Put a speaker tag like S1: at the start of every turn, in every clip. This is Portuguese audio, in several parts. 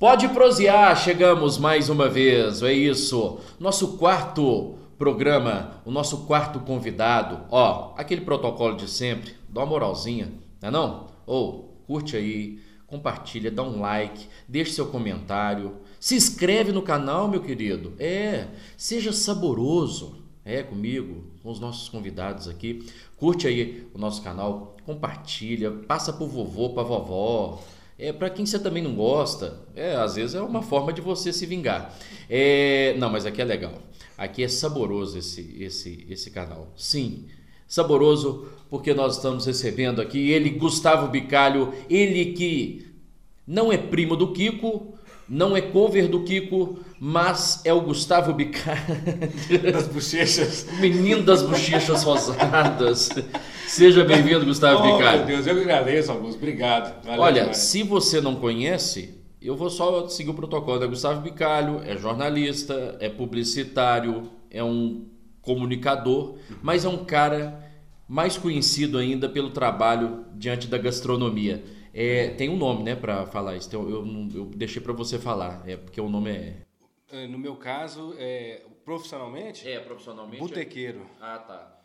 S1: Pode prosear, chegamos mais uma vez, é isso. Nosso quarto programa, o nosso quarto convidado. Ó, aquele protocolo de sempre, dá uma moralzinha, não é não? Ou, curte aí, compartilha, dá um like, deixe seu comentário, se inscreve no canal, meu querido. É, seja saboroso. É comigo, com os nossos convidados aqui. Curte aí o nosso canal, compartilha, passa pro vovô, pra vovó. É, para quem você também não gosta, é, às vezes é uma forma de você se vingar. É, não, mas aqui é legal. Aqui é saboroso esse, esse, esse canal. Sim, saboroso porque nós estamos recebendo aqui ele, Gustavo Bicalho, ele que não é primo do Kiko, não é cover do Kiko, mas é o Gustavo Bicalho.
S2: Das bochechas.
S1: O menino das bochechas rosadas. Seja bem-vindo, Gustavo
S2: oh,
S1: Bicalho.
S2: Meu Deus, eu agradeço, Augusto. Obrigado.
S1: Valeu Olha, demais. se você não conhece, eu vou só seguir o protocolo. É Gustavo Bicalho, é jornalista, é publicitário, é um comunicador, mas é um cara mais conhecido ainda pelo trabalho diante da gastronomia. É, tem um nome, né, para falar isso. Eu, eu, eu deixei para você falar, é porque o nome é.
S2: É no meu caso, é, profissionalmente.
S1: É, profissionalmente.
S2: Botequeiro.
S1: Ah, tá.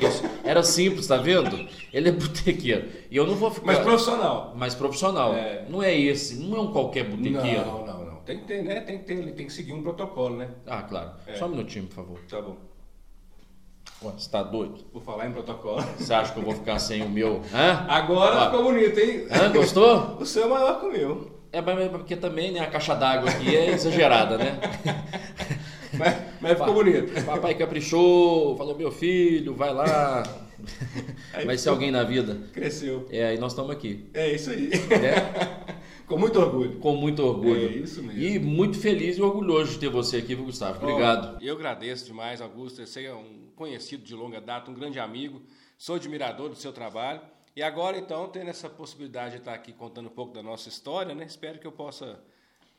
S1: Isso. Era simples, tá vendo? Ele é botequeiro. E eu não vou ficar.
S2: Mas profissional.
S1: Mais profissional. É. Não é esse, não é um qualquer botequeiro.
S2: Não, não, não. Tem que ter, né? Tem que ter, tem que seguir um protocolo, né?
S1: Ah, claro. É. Só um minutinho, por favor.
S2: Tá bom.
S1: Ué, você tá doido?
S2: Por falar em protocolo.
S1: Você acha que eu vou ficar sem o meu? Hã?
S2: Agora ficou bonito, hein?
S1: Hã? Gostou?
S2: o seu é maior que o meu.
S1: É, mas porque também né, a caixa d'água aqui é exagerada, né?
S2: mas, mas ficou bonito.
S1: Papai caprichou, falou, meu filho, vai lá. Aí vai ser alguém na vida.
S2: Cresceu.
S1: É, aí nós estamos aqui.
S2: É isso aí. É? Com muito orgulho.
S1: Com muito orgulho.
S2: É isso mesmo.
S1: E muito feliz e orgulhoso de ter você aqui, Gustavo. Obrigado.
S2: Oh, eu agradeço demais, Augusto. Você é um conhecido de longa data, um grande amigo. Sou admirador do seu trabalho. E agora, então, tendo essa possibilidade de estar aqui contando um pouco da nossa história, né? Espero que eu possa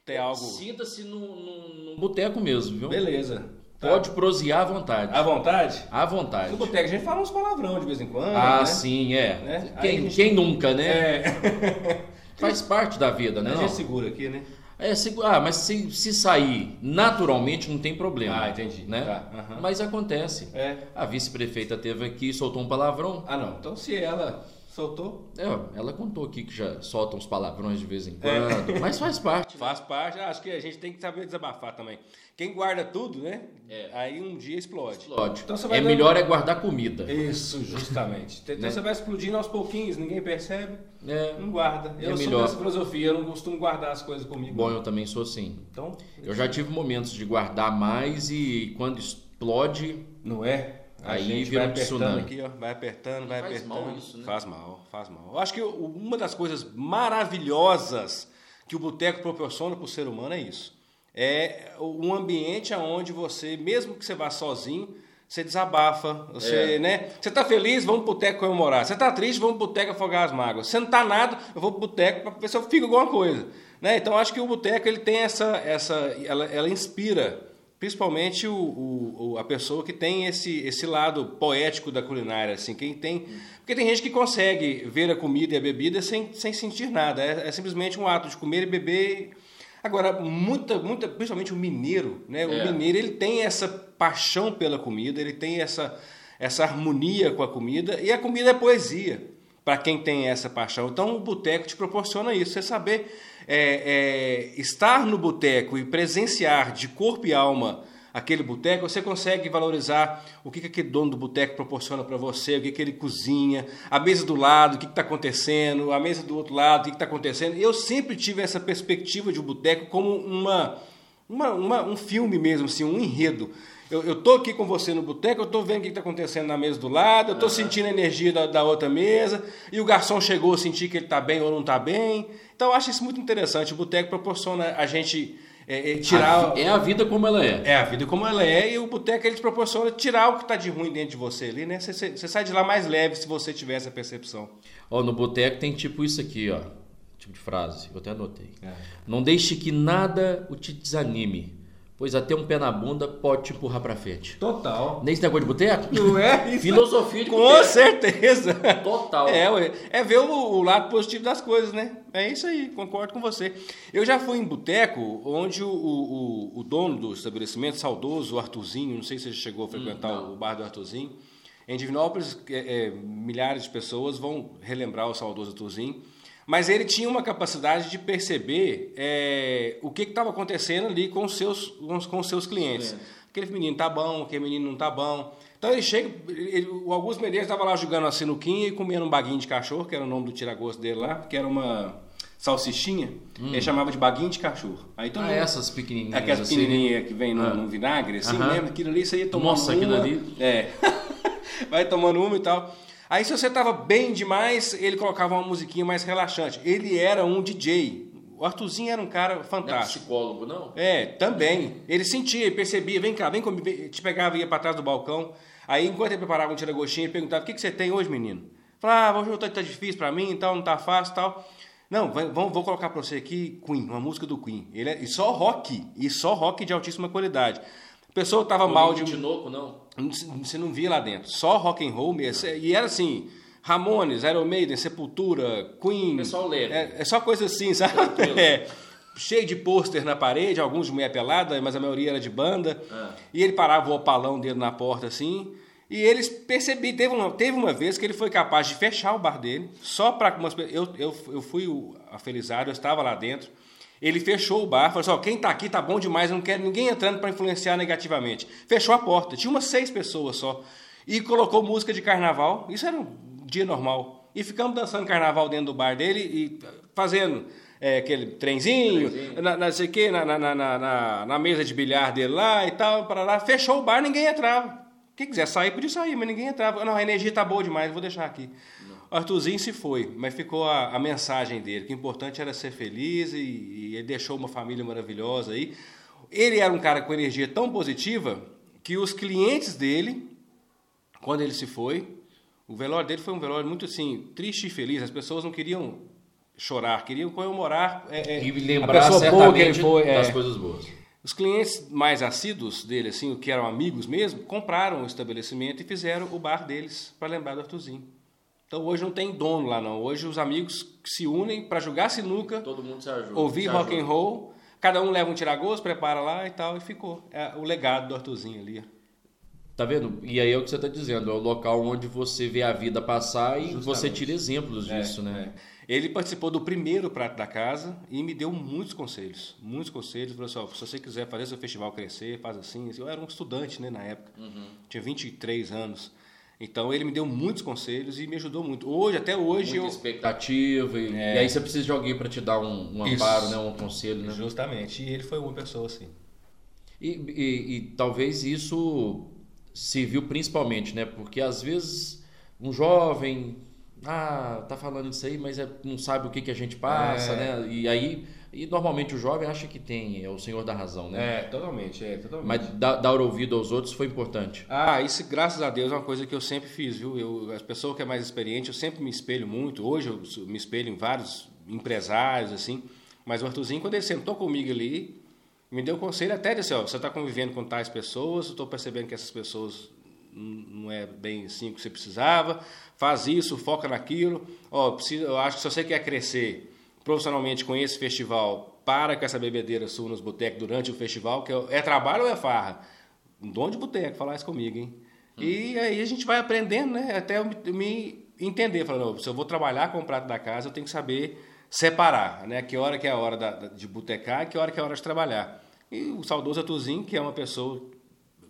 S2: ter algo.
S1: Sinta-se no boteco mesmo, viu?
S2: Beleza.
S1: Tá. Pode prosear à vontade.
S2: À vontade?
S1: À vontade.
S2: No boteco a gente fala uns palavrão de vez em quando.
S1: Ah,
S2: né?
S1: sim, é. Né? Quem, gente... quem nunca, né?
S2: É.
S1: Faz parte da vida, né?
S2: A gente segura aqui, né?
S1: É, ah, mas se, se sair naturalmente não tem problema.
S2: Ah, entendi.
S1: Né?
S2: Tá.
S1: Uhum. Mas acontece.
S2: É.
S1: A vice-prefeita teve aqui e soltou um palavrão.
S2: Ah, não. Então se ela soltou.
S1: É, ela contou aqui que já solta uns palavrões de vez em quando. É. Mas faz parte. Né?
S2: Faz parte. Acho que a gente tem que saber desabafar também. Quem guarda tudo, né? É. Aí um dia explode.
S1: Explode. Então é dando... melhor é guardar comida.
S2: Isso, justamente. Então né? você vai explodindo aos pouquinhos, ninguém percebe.
S1: É.
S2: Não guarda. Eu é sou melhor. dessa filosofia, eu não costumo guardar as coisas comigo.
S1: Bom, eu também sou assim.
S2: Então,
S1: eu já tive momentos de guardar mais e quando explode.
S2: Não é?
S1: A aí vira
S2: vai
S1: um tsunami.
S2: Aqui, ó, vai apertando, vai
S1: faz
S2: apertando.
S1: Mal isso, né?
S2: Faz mal, faz mal. Eu acho que uma das coisas maravilhosas que o boteco proporciona para o ser humano é isso é um ambiente onde você, mesmo que você vá sozinho, você desabafa, você, é. né? Você tá feliz, vamos pro boteco comemorar. Você tá triste, vamos pro boteco afogar as mágoas. Você não tá nada, eu vou pro boteco para ver se eu fico alguma coisa, né? Então acho que o boteco ele tem essa essa ela, ela inspira principalmente o, o, a pessoa que tem esse, esse lado poético da culinária, assim, quem tem, porque tem gente que consegue ver a comida e a bebida sem, sem sentir nada, é, é simplesmente um ato de comer e beber Agora, muita, muita, principalmente o mineiro, né? O é. mineiro ele tem essa paixão pela comida, ele tem essa, essa harmonia com a comida e a comida é poesia para quem tem essa paixão. Então, o boteco te proporciona isso, você saber é, é, estar no boteco e presenciar de corpo e alma aquele boteco, você consegue valorizar o que, que aquele dono do boteco proporciona para você, o que, que ele cozinha, a mesa do lado, o que está acontecendo, a mesa do outro lado, o que está acontecendo. Eu sempre tive essa perspectiva de um boteco como uma, uma, uma, um filme mesmo, assim, um enredo. Eu, eu tô aqui com você no boteco, eu tô vendo o que está acontecendo na mesa do lado, eu tô uhum. sentindo a energia da, da, outra mesa, e o garçom chegou, a sentir que ele está bem ou não está bem. Então eu acho isso muito interessante. O boteco proporciona a gente é, é, tirar.
S1: A, é a vida como ela é.
S2: É a vida como ela é e o boteco ele te proporciona tirar o que está de ruim dentro de você ali, né? Você, você, sai de lá mais leve se você tiver essa percepção.
S1: Ó, no boteco tem tipo isso aqui, ó. Tipo de frase, eu até anotei. É. Não deixe que nada o te desanime, Pois até um pé na bunda pode te empurrar pra frente.
S2: Total.
S1: Nesse negócio de boteco?
S2: Não é? Isso
S1: Filosofia de
S2: Com
S1: boteco.
S2: certeza.
S1: Total.
S2: É, ué. é ver o, o lado positivo das coisas, né? É isso aí, concordo com você. Eu já fui em boteco onde o, o, o- dono do estabelecimento, saudoso, o Arthurzinho, não sei se você chegou a frequentar o bar do Arthurzinho. Em Divinópolis, é, é, milhares de pessoas vão relembrar o saudoso Arthurzinho. Mas ele tinha uma capacidade de perceber é, o que estava acontecendo ali com os seus, com os, seus clientes. Aquele menino tá bom, aquele menino não tá bom. Então ele chega, ele- o Augusto Medeiros estava lá jogando a sinuquinha e comendo um baguinho de cachorro, que era o nome do tiragosto dele lá, que era uma salsichinha, ele chamava de baguinho de cachorro. Aí todo
S1: Ah,
S2: mundo-
S1: essas pequenininhas
S2: Aquelas
S1: assim.
S2: pequenininhas que vem no,
S1: Ah.
S2: no vinagre, assim,
S1: Aham.
S2: lembra? Aquilo ali, você ia tomando
S1: Nossa, aquilo
S2: uma.
S1: ali-
S2: É. Vai tomando uma e tal. Aí se você tava bem demais, ele colocava uma musiquinha mais relaxante. Ele era um DJ. O Arthurzinho era um cara
S1: Não é
S2: fantástico.
S1: psicólogo, não?
S2: É, também. Ele sentia, percebia, vem cá, vem comigo, te pegava e ia para trás do balcão. Aí, enquanto ele preparava um tira-gostinho, ele perguntava, o que, que você tem hoje, menino? Falava, ah, hoje tá, tá difícil para mim, então não tá fácil e tal. Não, vamos, vou colocar para você aqui Queen, uma música do Queen. Ele é, e só rock, e só rock de altíssima qualidade. A pessoa tava mal de...
S1: Tinoco, não?
S2: Você não via lá dentro, só rock and roll mesmo. E era assim, Ramones, Iron Maiden, Sepultura, Queen.
S1: Pessoal leve.
S2: É, é só coisa assim, sabe? É. Cheio de pôster na parede, alguns de mulher pelada, mas a maioria era de banda.
S1: Ah.
S2: E ele parava o opalão dele na porta assim. E eles percebi, teve uma, teve uma vez que ele foi capaz de fechar o bar dele, só para umas pe- eu, eu, eu fui o afelizado, eu estava lá dentro. Ele fechou o bar, falou assim: ó, quem tá aqui tá bom demais, eu não quero ninguém entrando para influenciar negativamente. Fechou a porta, tinha umas seis pessoas só. E colocou música de carnaval, isso era um dia normal. E ficamos dançando carnaval dentro do bar dele e fazendo é, aquele trenzinho,
S1: Trenzinho.
S2: na, na, sei na, na, na, na, na mesa de bilhar dele lá e tal, para lá. Fechou o bar, ninguém entrava. Quem quiser sair, podia sair, mas ninguém entrava. Não, a energia tá boa demais, vou deixar aqui. Arthurzinho se foi, mas ficou a, a mensagem dele, que o importante era ser feliz e, e ele deixou uma família maravilhosa aí. Ele era um cara com energia tão positiva que os clientes dele, quando ele se foi, o velório dele foi um velório muito assim, triste e feliz. As pessoas não queriam chorar, queriam comemorar é, é,
S1: E
S2: a
S1: lembrar
S2: boa ele
S1: certamente
S2: foi. é.
S1: das coisas boas.
S2: Os clientes mais assíduos dele, assim, que eram amigos mesmo, compraram o estabelecimento e fizeram o bar deles para lembrar do Arthurzinho. Então hoje não tem dono lá não. Hoje os amigos se unem para jogar sinuca,
S1: Todo mundo se ajuda.
S2: ouvir
S1: se
S2: rock
S1: ajuda.
S2: and roll, cada um leva um tiragosto, prepara lá e tal e ficou. É o legado do Arthurzinho ali.
S1: Tá vendo? E aí é o que você tá dizendo, é o local onde você vê a vida passar e você tira exemplos disso, né?
S2: É. Ele participou do primeiro prato da casa e me deu muitos conselhos. Muitos conselhos. Falou assim: ó, se você quiser fazer seu festival crescer, faz assim. Eu era um estudante né, na época, tinha 23 anos. Então ele me deu muitos conselhos e me ajudou muito. Hoje, até hoje,
S1: Muita
S2: eu.
S1: expectativa e, e aí você precisa de alguém para te dar um, um amparo, né? um conselho, né?
S2: Justamente. E ele foi uma pessoa assim.
S1: E, e- e talvez isso serviu principalmente, né? Porque às vezes um jovem, ah, tá falando isso aí, mas é- não sabe o que, que a gente passa,
S2: É.
S1: né? E aí, e normalmente o jovem acha que tem, é o senhor da razão, né?
S2: É, totalmente, é, totalmente.
S1: Mas dar, dar ouvido aos outros foi importante.
S2: Ah, isso graças a Deus é uma coisa que eu sempre fiz, viu? Eu, as pessoas que é mais experiente, eu sempre me espelho muito. Hoje eu me espelho em vários empresários, assim. Mas o Arthurzinho, quando ele sentou comigo ali, me deu conselho até de assim, ó, você está convivendo com tais pessoas, eu estou percebendo que essas pessoas não é bem assim o que você precisava, faz isso, foca naquilo. Ó, precisa, eu acho que se você quer crescer profissionalmente com esse festival, para com essa bebedeira sua nos botecos durante o festival, que é, é trabalho ou é farra? Um dono de boteco falar isso comigo, hein? E aí a gente vai aprendendo, né? Até eu me, eu me entender, falando, "Não, se eu vou trabalhar com o prato da casa, eu tenho que saber separar, né? Que hora que é a hora da- de botecar e que hora que é a hora de trabalhar. E o saudoso Atuzinho, que é uma pessoa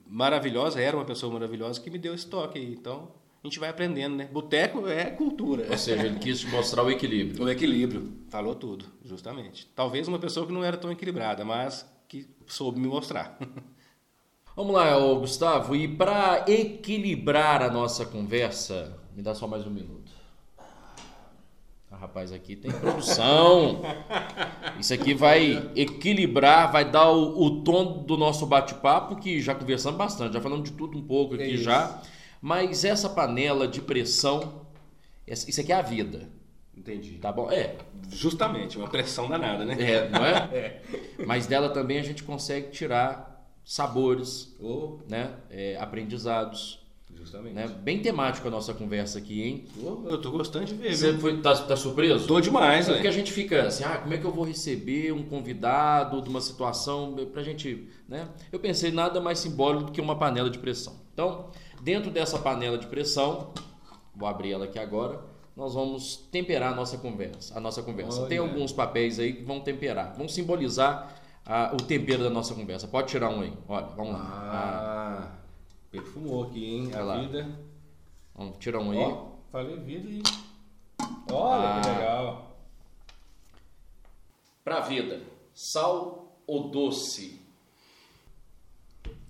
S2: maravilhosa, era uma pessoa maravilhosa, que me deu esse toque aí. Então, a gente vai aprendendo, né? Boteco é cultura.
S1: Ou seja, ele quis mostrar o equilíbrio.
S2: O equilíbrio. Falou tudo, justamente. Talvez uma pessoa que não era tão equilibrada, mas que soube me mostrar.
S1: Vamos lá, Gustavo, e para equilibrar a nossa conversa, me dá só mais um minuto. Ah, rapaz, aqui tem produção. Isso aqui vai equilibrar, vai dar o, o tom do nosso bate-papo, que já conversamos bastante, já falamos de tudo um pouco aqui
S2: É isso.
S1: Mas essa panela de pressão, isso aqui é a vida,
S2: Entendi.
S1: tá bom? É,
S2: Justamente, uma pressão danada, né?
S1: é não é? Mas dela também a gente consegue tirar sabores, oh. né? É, aprendizados.
S2: Justamente.
S1: Né? Bem temático a nossa conversa aqui, hein?
S2: Oh, eu tô gostando de ver.
S1: Você foi, tá, tá surpreso?
S2: Tô demais,
S1: é Porque a gente fica assim, ah, como é que eu vou receber um convidado de uma situação pra gente, né? Eu pensei nada mais simbólico do que uma panela de pressão. Então, dentro dessa panela de pressão, vou abrir ela aqui agora, nós vamos temperar a nossa conversa. A nossa conversa. Olha. Tem alguns papéis aí que vão temperar, vão simbolizar ah, o tempero da nossa conversa. Pode tirar um aí. Olha, vamos lá.
S2: Ah, ah. perfumou aqui, hein? A lá. vida.
S1: Vamos, tira um aí.
S2: Ó, falei vida e. Olha ah. que legal.
S1: Pra vida, sal ou doce?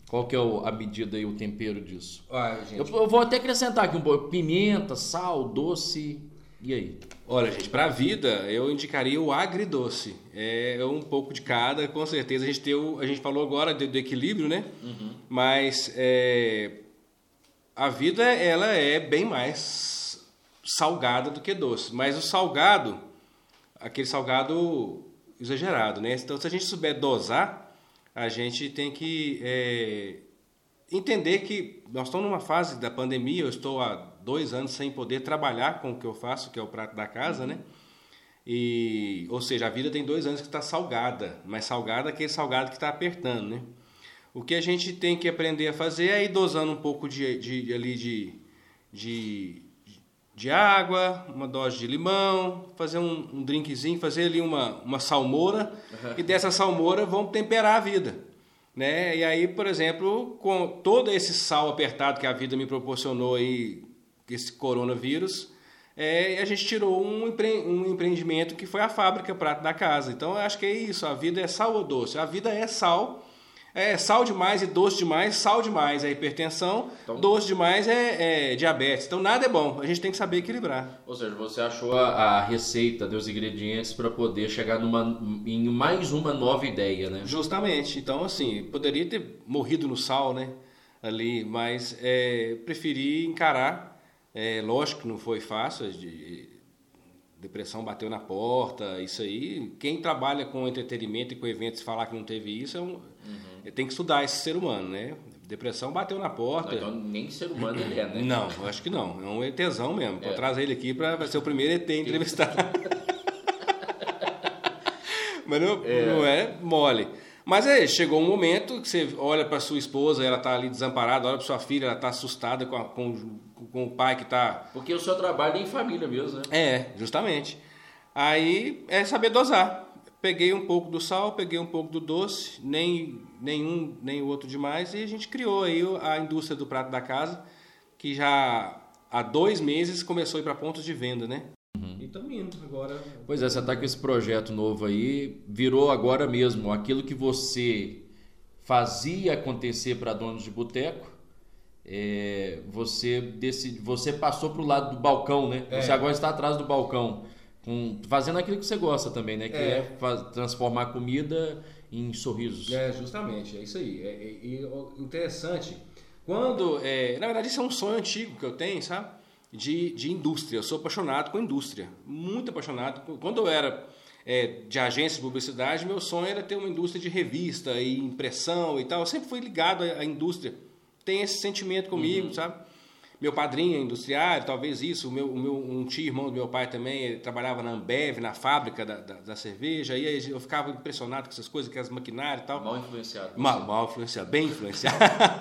S1: Qual que é a medida e o tempero disso?
S2: Ah, gente...
S1: eu, eu, vou até acrescentar aqui um pouco. Pimenta, sal, doce. E aí?
S2: Olha, gente, para a vida eu indicaria o agridoce. É um pouco de cada, com certeza. A gente, tem o, a gente falou agora do, do equilíbrio, né? Uhum. Mas é, a vida ela é bem mais salgada do que doce. Mas o salgado, aquele salgado exagerado, né? Então, se a gente souber dosar, a gente tem que é, entender que nós estamos numa fase da pandemia, eu estou há dois anos sem poder trabalhar com o que eu faço, que é o prato da casa, né? E, ou seja, a vida tem dois anos que está salgada, mas salgada é aquele salgado que está apertando, né? O que a gente tem que aprender a fazer é ir dosando um pouco de, de, ali de, de de água, uma dose de limão, fazer um, um drinkzinho, fazer ali uma, uma salmoura uhum. e dessa salmoura vamos temperar a vida. Né? E aí, por exemplo, com todo esse sal apertado que a vida me proporcionou aí, esse coronavírus, é, a gente tirou um, empre um empreendimento que foi a fábrica Prato da Casa. Então, eu acho que é isso, a vida é sal ou doce? A vida é sal é sal demais e doce demais, sal demais é hipertensão, então, doce demais é, é, diabetes. Então nada é bom, a gente tem que saber equilibrar.
S1: Ou seja, você achou a, a receita dos ingredientes para poder chegar numa, em mais uma nova ideia, né?
S2: Justamente. Então, assim, poderia ter morrido no sal, né? Ali, mas é, preferi encarar. É, lógico que não foi fácil, de, depressão bateu na porta, isso aí. Quem trabalha com entretenimento e com eventos falar que não teve isso é um. Tem que estudar esse ser humano, né? Depressão bateu na porta.
S1: Então nem ser humano ele é, né?
S2: Não, acho que não. É um ETzão mesmo. É. Trazer ele aqui para ser o primeiro ET entrevistado. Mas não é. não é mole. Mas é, chegou um momento que você olha para sua esposa, ela está ali desamparada, olha para sua filha, ela está assustada com, a, com, com, o pai que está.
S1: Porque o seu trabalho é em família mesmo, né?
S2: É, justamente. Aí é saber dosar. Peguei um pouco do sal, peguei um pouco do doce, nem nenhum nem o outro demais, e a gente criou aí a indústria do prato da casa, que já há dois meses começou a ir para pontos de venda, né? Uhum. E estamos indo agora.
S1: Pois é, você está com esse projeto novo aí, virou agora mesmo aquilo que você fazia acontecer para donos de boteco. É, você, decide, você passou para o lado do balcão, né? É. Você agora está atrás do balcão, com, fazendo aquilo que você gosta também, né? Que é, é faz, transformar comida em sorrisos.
S2: É, justamente, é isso aí. É, é, e interessante, quando. É, na verdade, isso é um sonho antigo que eu tenho, sabe? de, de indústria. Eu sou apaixonado com indústria, muito apaixonado. Quando eu era é, de agência de publicidade, meu sonho era ter uma indústria de revista e impressão e tal. Eu sempre fui ligado à, à indústria. Tem esse sentimento comigo, uhum. sabe? Meu padrinho é industriário, talvez isso. O meu, o meu, um tio irmão do meu pai também trabalhava na Ambev, na fábrica da, da, da, cerveja. Aí eu ficava impressionado com essas coisas, com as maquinárias e tal.
S1: Mal influenciado.
S2: Mal, mal influenciado, bem influenciado.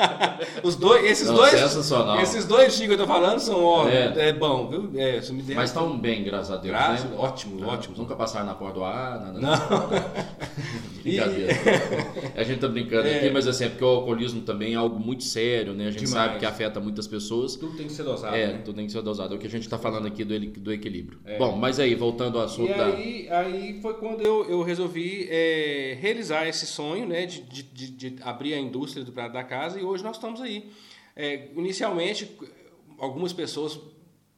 S2: Os dois, esses Não, dois.
S1: Sensacional.
S2: Esses dois chicos que eu tô falando são ó, é. é bom, viu? É,
S1: me der... Mas estão bem, graças a Deus.
S2: Graças,
S1: né?
S2: Ótimo, Não, ótimo.
S1: Nunca passaram na porta do ar, nada.
S2: Não.
S1: Brincadeira. a gente tá brincando é. aqui, mas assim, é porque o alcoolismo também é algo muito sério, né? A gente Demais. sabe que afeta muitas pessoas.
S2: Tudo tem que ser dosado.
S1: É, né? tudo tem que ser dosado. É o que a gente está falando aqui do, do equilíbrio. É. Bom, mas aí, voltando ao assunto
S2: e da. Aí, aí foi quando eu, eu resolvi é, realizar esse sonho, né? De, de, de, abrir a indústria do Prato da Casa e hoje nós estamos aí. É, inicialmente, algumas pessoas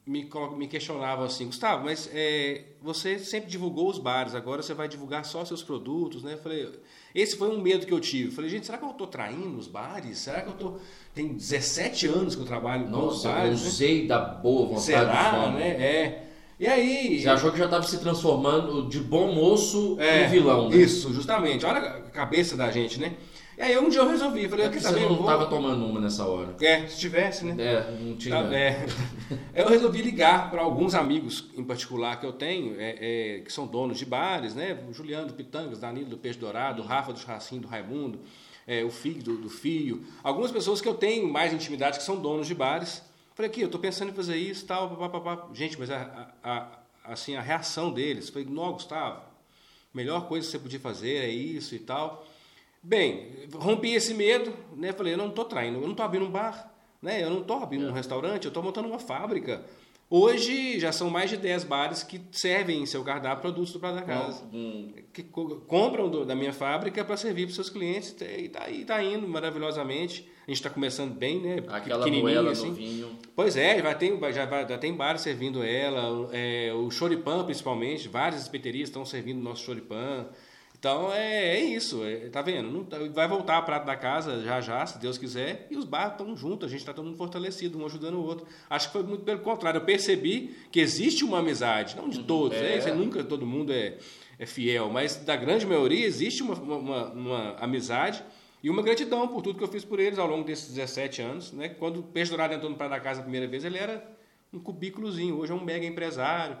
S2: me, me questionavam assim, Gustavo, mas é, você sempre divulgou os bares, agora você vai divulgar só seus produtos, né? Eu falei, esse foi um medo que eu tive. Falei, gente, será que eu estou traindo os bares? Será que eu estou tem 17 anos que eu trabalho
S1: Nossa, com os bares. Eu né? usei né? da boa vontade.
S2: Será, né? É. E aí.
S1: Você achou que já estava se transformando de bom moço é, em vilão, né?
S2: Isso, justamente. Olha a cabeça da gente, né? E aí um dia eu resolvi, falei,
S1: É
S2: eu quer
S1: você
S2: saber, eu
S1: não
S2: vou...
S1: estava tomando uma nessa hora.
S2: É, se tivesse, né?
S1: É, não tinha.
S2: Tá, é. Eu resolvi ligar para alguns amigos em particular que eu tenho, é, é, que são donos de bares, né? O Juliano do Pitangas, Danilo do Peixe Dourado, o Rafa do Churrasquinho do Raimundo, é, o Filho do, do Fio. Algumas pessoas que eu tenho mais intimidade que são donos de bares. Falei aqui, eu estou pensando em fazer isso e tal, papapá. Gente, mas a, a, a, assim, a reação deles, falei, não, Gustavo, melhor coisa que você podia fazer é isso e tal. Bem, rompi esse medo, né? Falei, eu não estou traindo, eu não estou abrindo um bar, né? Eu não estou abrindo um restaurante, eu estou montando uma fábrica. Hoje já são mais de 10 bares que servem em seu cardápio produtos do Prato da Casa.
S1: Um-
S2: Que co- compram do- da minha fábrica para servir para os seus clientes e está tá indo maravilhosamente. A gente está começando bem, né?
S1: Aquela moela
S2: assim.
S1: no vinho.
S2: Pois é, ter, vai- já, já tem bares servindo ela, é, o choripan principalmente, várias espeterias estão servindo o nosso choripan. Então é, é isso, é, tá vendo? Não tá- vai voltar a prato da casa já já, se Deus quiser, e os bares estão juntos, a gente está todo mundo fortalecido, um ajudando o outro. Acho que foi muito pelo contrário, eu percebi que existe uma amizade, não de todos,
S1: é.
S2: né? Isso é nunca todo mundo é, é fiel, mas da grande maioria existe uma, uma, uma- uma amizade e uma gratidão por tudo que eu fiz por eles ao longo desses 17 anos. Né? Quando o Peixe Dourado entrou no Prato da Casa a primeira vez, ele era um cubículozinho, hoje é um mega empresário.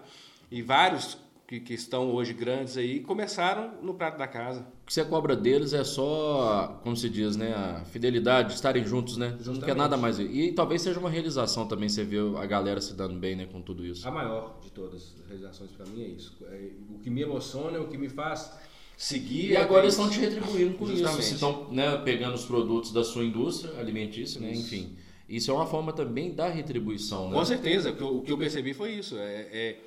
S2: E vários que, que estão hoje grandes aí começaram no Prato da Casa.
S1: O que você cobra deles é só, como se diz, né? A fidelidade, estarem juntos, né? Você não quer
S2: Justamente.
S1: nada mais. E talvez seja uma realização também você ver a galera se dando bem, né? Com tudo isso.
S2: A maior de todas as realizações para mim é isso. É, o que me emociona, o que me faz seguir.
S1: E
S2: é
S1: agora eles estão te retribuindo com
S2: Justamente.
S1: isso. Estão né, pegando os produtos da sua indústria alimentícia, né? Enfim. Isso é uma forma também da retribuição, né?
S2: Com certeza, o que eu, o que eu percebi foi isso. É, é-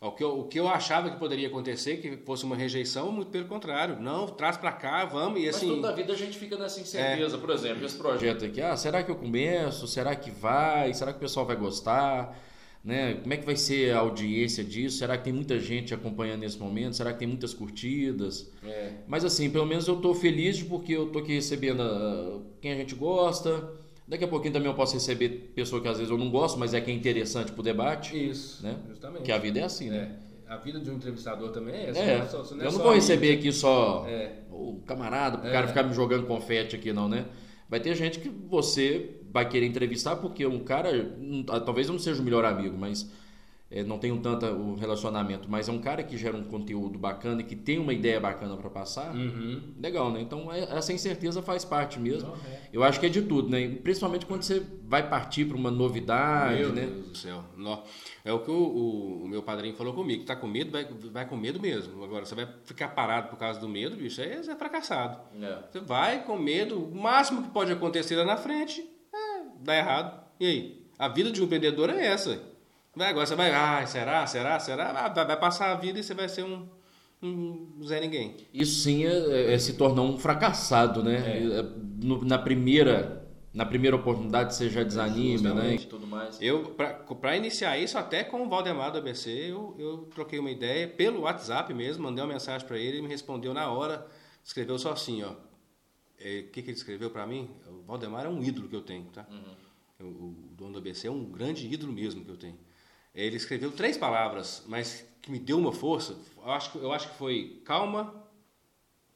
S2: o, que eu, o que eu achava que poderia acontecer, que fosse uma rejeição, muito pelo contrário. Não, traz para cá, vamos. E
S1: Mas
S2: assim,
S1: toda a vida a gente fica nessa incerteza. Por exemplo, esse projeto aqui, ah, será que eu começo? Será que vai? Será que o pessoal vai gostar? Né? Como é que vai ser a audiência disso? Será que tem muita gente acompanhando nesse momento? Será que tem muitas curtidas?
S2: é,
S1: Mas assim, pelo menos eu tô feliz porque eu tô aqui recebendo ah, quem a gente gosta. Daqui a pouquinho também eu posso receber pessoa que às vezes eu não gosto, mas é que é interessante pro debate.
S2: isso,
S1: Né?
S2: justamente.
S1: Porque a vida é assim, né?
S2: É, a vida de um entrevistador também é essa.
S1: É,
S2: não é só- não é
S1: eu não vou receber aqui só
S2: É.
S1: o camarada, pro
S2: É.
S1: cara ficar me jogando confete aqui, não, né? Vai ter gente que você vai querer entrevistar porque um cara, talvez eu não seja o melhor amigo, mas é, não tenho tanto o relacionamento, mas é um cara que gera um conteúdo bacana e que tem uma ideia bacana para passar.
S2: Uhum.
S1: Legal, né? Então é- essa incerteza faz parte mesmo.
S2: Não, é.
S1: Eu acho que é de tudo, né? Principalmente quando você vai partir para uma novidade,
S2: Meu
S1: né?
S2: Deus do céu. Nó. É o que o, o- o meu padrinho falou comigo. Tá com medo, vai, vai com medo mesmo. Agora, você vai ficar parado por causa do medo, bicho, aí você é fracassado.
S1: É.
S2: Você vai com medo, o máximo que pode acontecer lá na frente é dá errado. E aí? A vida de um empreendedor é essa. Vai, agora você vai, ah, será, será, será? Ah, Vai, vai passar a vida e você vai ser um, um Zé Ninguém.
S1: Isso sim é, é se tornar um fracassado, né?
S2: É.
S1: É, no- na primeira na primeira oportunidade você já desanima, né? E tudo mais.
S2: Eu, para iniciar isso, até com o Valdemar do ABC, eu, eu troquei uma ideia pelo WhatsApp mesmo, mandei uma mensagem para ele, ele me respondeu na hora, escreveu só assim, ó. É, O que, que ele escreveu para mim? O Valdemar é um ídolo que eu tenho, tá? O, o dono do ABC é um grande ídolo mesmo que eu tenho. Ele escreveu três palavras, mas que me deu uma força. Eu acho, que- eu acho que foi calma,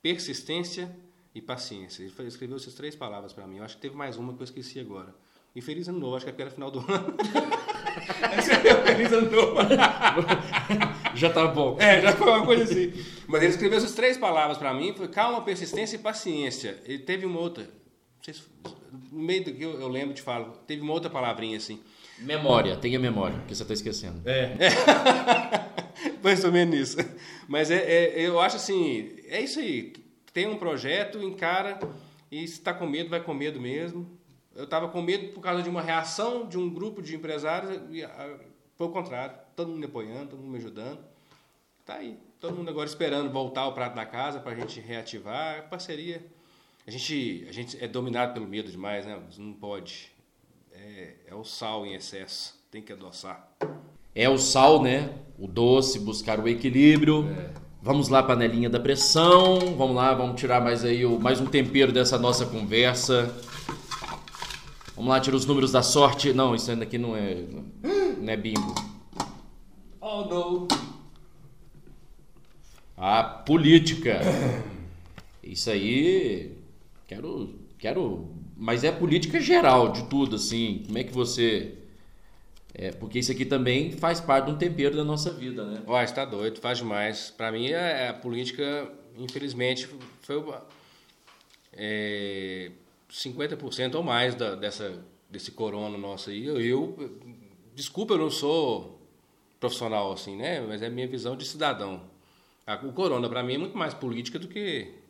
S2: persistência e paciência. Ele escreveu essas três palavras para mim. Eu acho que teve mais uma que eu esqueci agora. E feliz ano novo, acho que é era final do ano. Escreveu feliz ano novo.
S1: Já tá bom.
S2: É, já foi uma coisa assim. Mas ele escreveu essas três palavras para mim, foi calma, persistência e paciência. Ele teve uma outra, não sei se- no meio do que eu, eu lembro de falo, teve uma outra palavrinha assim.
S1: Memória, tenha memória, porque você tá esquecendo.
S2: É. Mais ou menos isso. Mas é, é- eu acho assim, é isso aí. Tem um projeto, encara, e se está com medo, vai com medo mesmo. Eu estava com medo por causa de uma reação de um grupo de empresários, e ah, foi o contrário. Todo mundo me apoiando, todo mundo me ajudando. Tá aí. Todo mundo agora esperando voltar o prato da casa para a gente reativar. Parceria. A gente, a gente é dominado pelo medo demais, né? Não pode. É, é o sal em excesso. Tem que adoçar.
S1: É o sal, né? O doce, buscar o equilíbrio. Vamos lá, panelinha da pressão. Vamos lá, vamos tirar mais aí o, mais um tempero dessa nossa conversa. Vamos lá, tira os números da sorte. Não, isso ainda aqui não é, não é bingo.
S2: Oh, não.
S1: A política. Isso aí. Quero, quero, mas é política geral de tudo, assim. Como é que você é, porque isso aqui também faz parte de um tempero da nossa vida, né?
S2: Uai, está doido, faz demais. Para mim, é, a política, infelizmente, foi é, 50% ou mais da, dessa, desse corona nosso aí. Eu, eu, desculpa, eu não sou profissional assim, né? Mas é a minha visão de cidadão. O corona, para mim, é muito mais política do que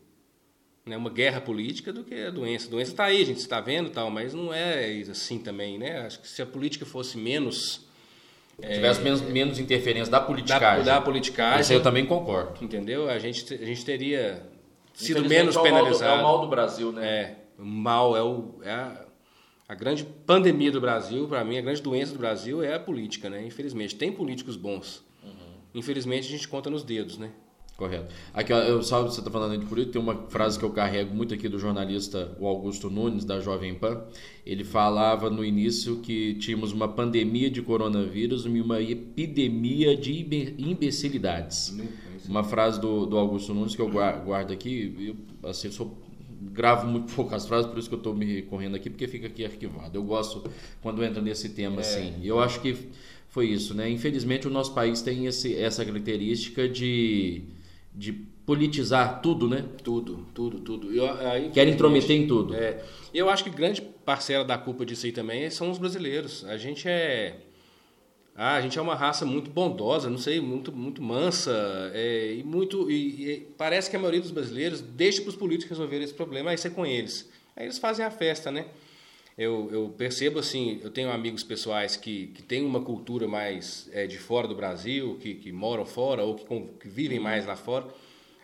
S2: né, uma guerra política do que a doença. A doença está aí, a gente está vendo tal, mas não é assim também, né? Acho que se a política fosse menos
S1: tivesse é, menos, menos interferência da politicagem.
S2: Da, da politicagem.
S1: Isso eu também concordo.
S2: Entendeu? A gente, a gente teria sido menos penalizado. É
S1: o mal do Brasil, né?
S2: É. O mal é, o, é a, a grande pandemia do Brasil, para mim, a grande doença do Brasil é a política, né? Infelizmente. Tem políticos bons. Uhum. Infelizmente, a gente conta nos dedos, né?
S1: Correto. Aqui, ó, eu sabe você está falando de política, tem uma frase que eu carrego muito aqui do jornalista o Augusto Nunes, da Jovem Pan. Ele falava no início que tínhamos uma pandemia de coronavírus e uma epidemia de imbecilidades. Uma frase do, do Augusto Nunes que eu guardo aqui, eu assim, sou gravo muito poucas frases, por isso que eu estou me recorrendo aqui, porque fica aqui arquivado. Eu gosto quando entra nesse tema é. assim. Eu acho que foi isso, né? Infelizmente o nosso país tem esse, essa característica de de politizar tudo, né?
S2: Tudo, tudo, tudo. Eu,
S1: aí, Quer intrometer em tudo.
S2: É, eu acho que grande parcela da culpa disso aí também são os brasileiros. A gente é. Ah, a gente é uma raça muito bondosa, não sei, muito, muito mansa, é, e muito. E, e, parece que a maioria dos brasileiros deixa para os políticos resolverem esse problema, aí isso é com eles. Aí eles fazem a festa, né? Eu, eu percebo assim, eu tenho amigos pessoais que, que têm uma cultura mais é, de fora do Brasil, que, que moram fora ou que, que vivem mais lá fora.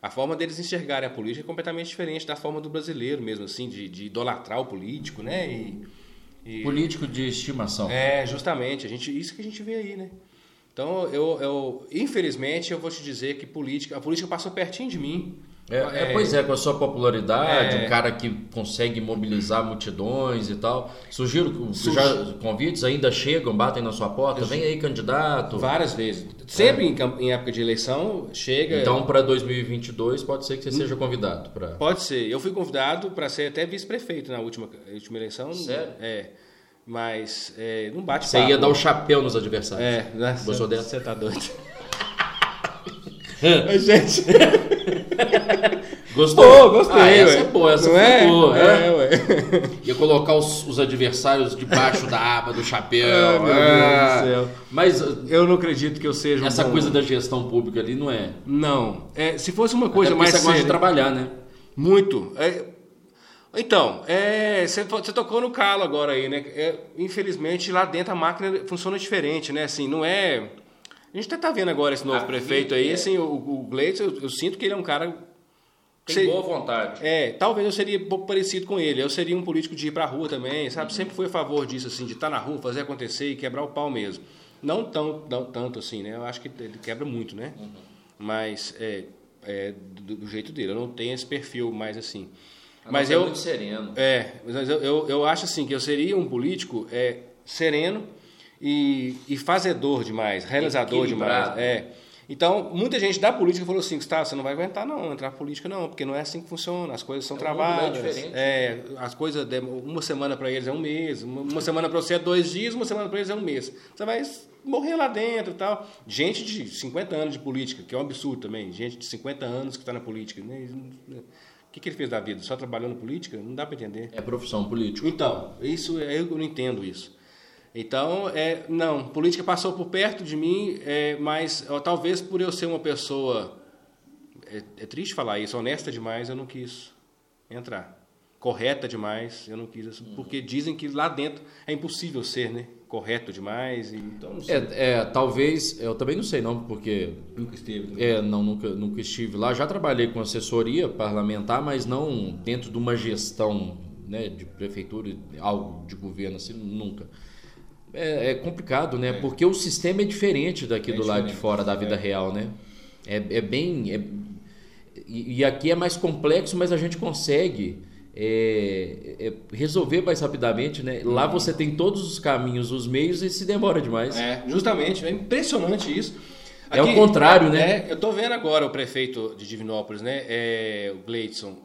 S2: A forma deles enxergarem a política é completamente diferente da forma do brasileiro mesmo, assim, de, de idolatrar o político, né? E,
S1: e, político de estimação.
S2: É, justamente. A gente, isso que a gente vê aí, né? Então, eu, eu, infelizmente, eu vou te dizer que política, a política passou pertinho de mim.
S1: É, é, pois é, com a sua popularidade, é, um cara que consegue mobilizar multidões e tal. Surgiram já convites, ainda chegam, batem na sua porta, vem aí candidato.
S2: Várias vezes. Sempre em, em, época de eleição chega.
S1: Então para 2022 pode ser que você seja convidado para.
S2: Pode ser. Eu fui convidado para ser até vice-prefeito na última, última eleição.
S1: Sério?
S2: É. Mas é, não bate
S1: Você ia dar o chapéu nos adversários.
S2: É,
S1: né?
S2: Você tá doido.
S1: gente. Gostou? Pô,
S2: gostei. Ah,
S1: essa é boa, essa Não
S2: é?
S1: boa.
S2: É, é, ué.
S1: Ia colocar os, os, adversários debaixo da aba do chapéu.
S2: Ah, meu ah. Deus do céu.
S1: Mas
S2: eu não acredito que eu seja
S1: Essa
S2: um
S1: coisa da gestão pública ali não é.
S2: Não. É, se fosse uma coisa mais.
S1: Você gosta de trabalhar, né?
S2: Muito. É, então, é, você, você, tocou no calo agora aí, né? É, infelizmente, lá dentro a máquina funciona diferente, né? Assim, não é. A gente até tá vendo agora esse novo Aqui, prefeito aí, é. assim, o, o Gleitz, eu, eu, sinto que ele é um cara.
S1: Tem boa vontade.
S2: É, talvez eu seria um pouco parecido com ele. Eu seria um político de ir pra rua também, sabe? Uhum. Sempre fui a favor disso, assim, de estar tá na rua, fazer acontecer e quebrar o pau mesmo. Não tão, não, tanto assim, né? Eu acho que ele quebra muito, né? Uhum. Mas é, é do, do, jeito dele. Eu não tenho esse perfil mais assim.
S1: mas eu. É muito sereno.
S2: É, mas eu, eu, eu acho assim que eu seria um político é, sereno e, e fazedor demais, realizador demais. É. Então, muita gente da política falou assim, Gustavo, você não vai aguentar não, entrar na política não, porque não é assim que funciona, as coisas são é travadas. É, as coisas, uma semana para eles é um mês, uma semana para você é dois dias, uma semana para eles é um mês. Você vai morrer lá dentro e tal. Gente de 50 anos de política, que é um absurdo também, gente de 50 anos que está na política. Né? O que, que ele fez da vida? Só trabalhando política? Não dá para entender.
S1: É profissão política.
S2: Então, isso eu não entendo isso. Então, é, não, política passou por perto de mim, é, mas ó, talvez por eu ser uma pessoa, é, é, triste falar isso, honesta demais, eu não quis entrar. Correta demais, eu não quis, uhum. porque dizem que lá dentro é impossível ser, né? Correto demais. E, então,
S1: é, é, talvez, eu também não sei não, porque...
S2: Nunca esteve.
S1: É, não, nunca, nunca estive lá. Já trabalhei com assessoria parlamentar, mas não dentro de uma gestão né, de prefeitura, algo de governo assim, nunca. É, é complicado, né? É. Porque o sistema é diferente daqui é do lado de fora da vida é. real, né? É, é bem. É, e, aqui é mais complexo, mas a gente consegue é, resolver mais rapidamente, né? Lá uhum. você tem todos os caminhos, os meios e se demora demais.
S2: É, justamente. É impressionante isso.
S1: Aqui, é o contrário, né?
S2: eu tô vendo agora o prefeito de Divinópolis, né? É, o Gleidson.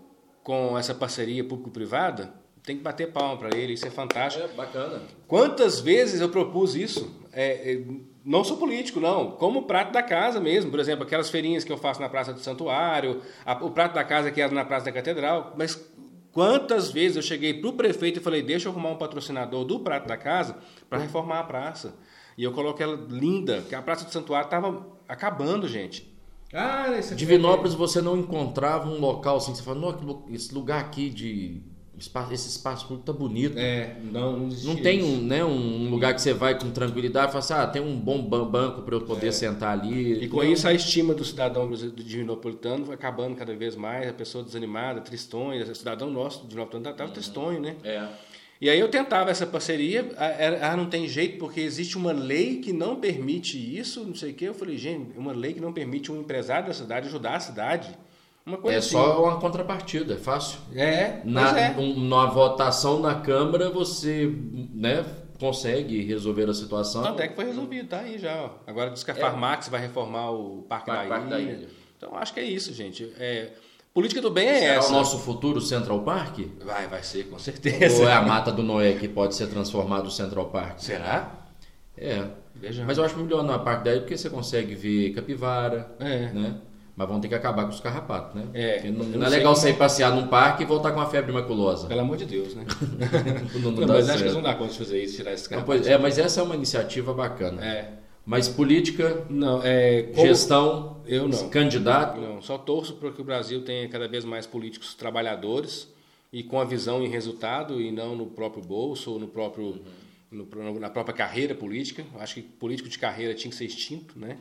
S2: com essa parceria público-privada, tem que bater palma para ele, isso é fantástico.
S1: É bacana.
S2: Quantas vezes eu propus isso? É, é, não sou político, não. Como prato da casa mesmo. Por exemplo, aquelas feirinhas que eu faço na Praça do Santuário, a, o prato da casa que é na Praça da Catedral. Mas quantas vezes eu cheguei para o prefeito e falei: deixa eu arrumar um patrocinador do prato da casa para reformar a praça. E eu coloquei ela linda, que a Praça do Santuário estava acabando, gente.
S1: Ah, Divinópolis você não encontrava um local assim, você fala, esse lugar aqui de espaço, esse espaço público tá bonito.
S2: É, não, não,
S1: não tem um, né, um lugar que você vai com tranquilidade e fala assim, ah, tem um bom banco para eu poder é. sentar ali.
S2: E com não. isso a estima do cidadão do divinopolitano vai acabando cada vez mais, a pessoa desanimada, tristonha, o cidadão nosso do divinopolitano estava uhum. tristonho, né?
S1: É.
S2: E aí eu tentava essa parceria, ah, não tem jeito porque existe uma lei que não permite isso, não sei o quê. Eu falei, gente, uma lei que não permite um empresário da cidade ajudar a cidade. Uma coisa
S1: é
S2: assim.
S1: só uma contrapartida, é fácil.
S2: É,
S1: na,
S2: é.
S1: Um, na votação na Câmara você né, consegue resolver a situação.
S2: Tanto é que foi resolvido, tá aí já. Ó. Agora diz que a é. Farmax vai reformar o Parque, Parque, da, Ilha. da, Ilha. Então acho que é isso, gente. É, política do bem é
S1: Será
S2: essa.
S1: o nosso futuro Central Park?
S2: Vai, vai ser, com certeza.
S1: Ou é a Mata do Noé que pode ser transformado Central Park?
S2: Será?
S1: É. Veja. Mas eu acho melhor na Parque da Ilha porque você consegue ver capivara,
S2: é.
S1: né? Mas vão ter que acabar com os carrapatos, né?
S2: É,
S1: não, não é legal sair passear num parque e voltar com uma febre maculosa.
S2: Pelo amor de Deus, né?
S1: não, não,
S2: não mas acho que eles não dá conta de fazer isso, tirar esses carrapatos.
S1: é, mas essa é uma iniciativa bacana.
S2: É.
S1: Mas política,
S2: não, é,
S1: como... gestão,
S2: eu não.
S1: candidato.
S2: Não, só torço para que o Brasil tenha cada vez mais políticos trabalhadores e com a visão em resultado e não no próprio bolso ou no próprio, uhum. no, na própria carreira política. Acho que político de carreira tinha que ser extinto, né?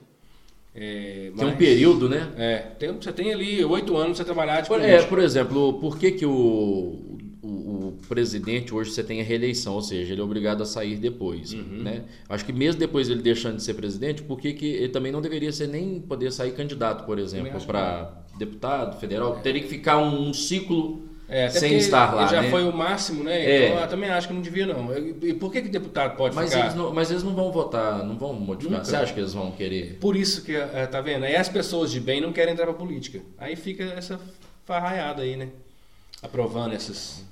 S1: É, tem um período, né?
S2: É, tem, você tem ali oito anos para você trabalhar de
S1: por, É, por exemplo, por que, que o, o, o, presidente hoje você tem a reeleição? Ou seja, ele é obrigado a sair depois. Uhum. Né? Acho que mesmo depois ele deixando de ser presidente, por que, que ele também não deveria ser nem poder sair candidato, por exemplo, para deputado federal? É. Teria que ficar um, um ciclo é, sem estar lá.
S2: já
S1: né?
S2: foi o máximo, né? É. Então eu também acho que não devia, não. E por que, que deputado pode
S1: mas
S2: ficar?
S1: Eles não, mas eles não vão votar, não vão modificar. Nunca. Você acha que eles vão querer?
S2: Por isso que, é, tá vendo? Aí as pessoas de bem não querem entrar pra política. Aí fica essa farraiada aí, né? Aprovando essas.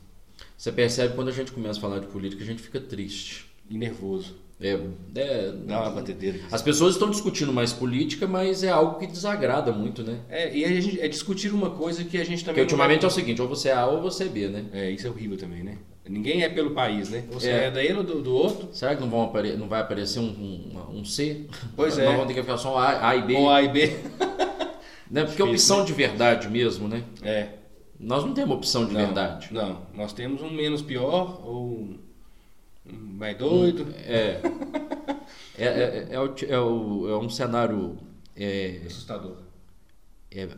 S1: Você percebe quando a gente começa a falar de política, a gente fica triste.
S2: E nervoso.
S1: É, é,
S2: Dá uma batedeira.
S1: As pessoas estão discutindo mais política, mas é algo que desagrada muito, né?
S2: É, e a gente, é discutir uma coisa que a gente também.
S1: Porque ultimamente é o seguinte, ou você é A ou você é B, né?
S2: É, isso é horrível também, né? Ninguém é pelo país, né? Você é, é daí ou do, do, outro.
S1: Será que não, vão apare não vai aparecer um, um, um C?
S2: Pois é.
S1: Não vão ter que ficar só A, A e B.
S2: Ou A e B.
S1: né? Porque é opção de verdade mesmo, né?
S2: É.
S1: Nós não temos opção de
S2: não,
S1: verdade.
S2: Não, nós temos um menos pior ou mais doido.
S1: É. é, é, é, o, é, o, é um cenário. É,
S2: Assustador.
S1: É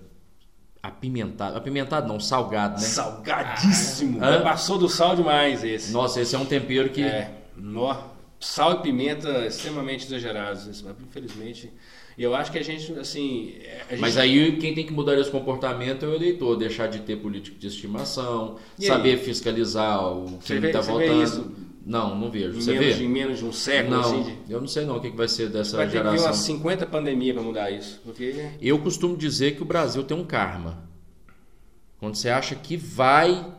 S1: apimentado. Apimentado não, salgado, né?
S2: Salgadíssimo! Ah, Passou do sal demais esse.
S1: Nossa, esse é um tempero que.
S2: É. No, sal e pimenta extremamente exagerados. Infelizmente. E eu acho que a gente, assim. A gente...
S1: Mas aí quem tem que mudar esse comportamento é o eleitor, deixar de ter político de estimação, e saber aí? fiscalizar o que está votando. Não, não vejo.
S2: Em
S1: Você
S2: menos,
S1: vê?
S2: Em menos de um século,
S1: não,
S2: assim? De...
S1: Eu não sei não o que vai ser dessa
S2: vai
S1: geração. Vai
S2: ter umas 50 pandemias para mudar isso. Porque...
S1: Eu costumo dizer que o Brasil tem um karma. Quando você acha que vai,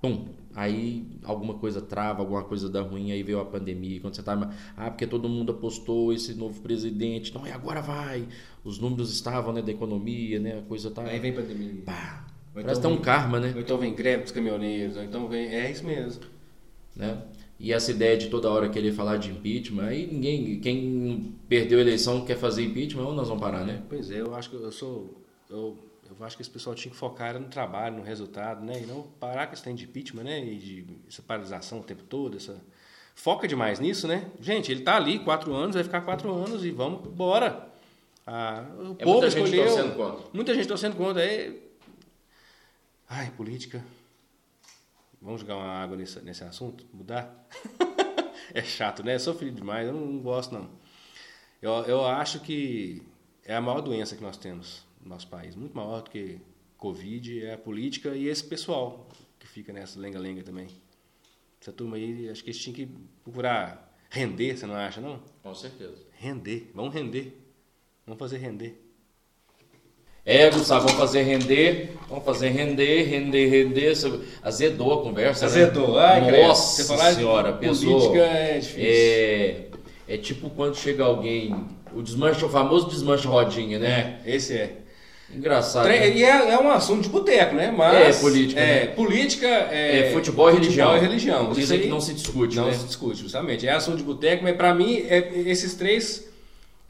S1: pum, aí alguma coisa trava, alguma coisa dá ruim, aí veio a pandemia. Quando você tá, ah, porque todo mundo apostou esse novo presidente, não, e agora vai. Os números estavam, né, da economia, né, a coisa tá...
S2: Aí vem pandemia.
S1: Pá, parece então que tem um karma, né?
S2: Ou então vem greve dos caminhoneiros, ou então vem... É isso mesmo.
S1: Né? E essa ideia de toda hora querer falar de impeachment, aí ninguém, quem perdeu a eleição quer fazer impeachment, ou nós vamos parar, né?
S2: Pois é, eu acho que eu sou. Eu, eu acho que esse pessoal tinha que focar no trabalho, no resultado, né? E não parar com esse tempo de impeachment, né? E de essa paralisação o tempo todo, essa. Foca demais nisso, né? Gente, ele está ali quatro anos, vai ficar quatro anos e vamos embora. Ah, o
S1: é
S2: povo
S1: muita
S2: escolheu.
S1: Gente.
S2: Muita gente torcendo contra. É... Ai, política. Vamos jogar uma água nesse, nesse assunto? Mudar? é chato, né? É sofrido demais, eu não, não, gosto não. Eu, eu acho que é a maior doença que nós temos no nosso país, muito maior do que Covid, é a política e esse pessoal que fica nessa lenga-lenga também. Essa turma aí, acho que eles tinham que procurar render, você não acha, não?
S1: Com certeza.
S2: Render, vamos render. Vamos fazer render.
S1: É, Gustavo, vamos fazer render, vamos fazer render, render, render. Azedou a conversa.
S2: Né? Azedou, né?
S1: ai, Nossa Você senhora,
S2: pessoa. Política é difícil.
S1: É, é tipo quando chega alguém, o o famoso desmancha rodinha,
S2: né? É, esse é.
S1: Engraçado.
S2: Tre né? E é, é, um assunto de boteco, né? Mas,
S1: é, política.
S2: É,
S1: né?
S2: política é,
S1: é, futebol e religião.
S2: Futebol e religião.
S1: Dizem que não se discute,
S2: Não
S1: né?
S2: se discute, justamente. É assunto de boteco, mas para mim, é, esses três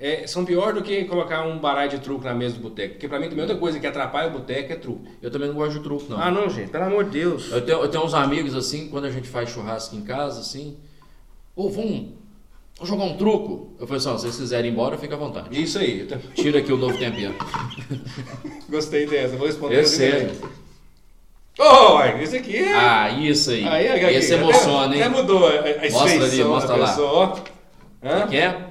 S2: é, são pior do que colocar um baralho de truco na mesa do boteco. Porque pra mim também outra coisa que atrapalha o boteco é truco.
S1: Eu também não gosto de truco, não.
S2: Ah, não, gente, pelo amor de Deus.
S1: Eu tenho, eu tenho uns amigos assim, quando a gente faz churrasco em casa, assim, ou oh, vamos, jogar um truco. Eu falei assim, se vocês quiserem ir embora, fica à vontade.
S2: Isso aí.
S1: Tira aqui o novo tempero.
S2: Gostei dessa, vou responder.
S1: É sério.
S2: Oh, isso aqui é...
S1: Ah, isso aí.
S2: aí
S1: Esse emociona, hein?
S2: Até mudou a, a
S1: Mostra ali, mostra lá.
S2: Pessoa.
S1: Hã? Que é?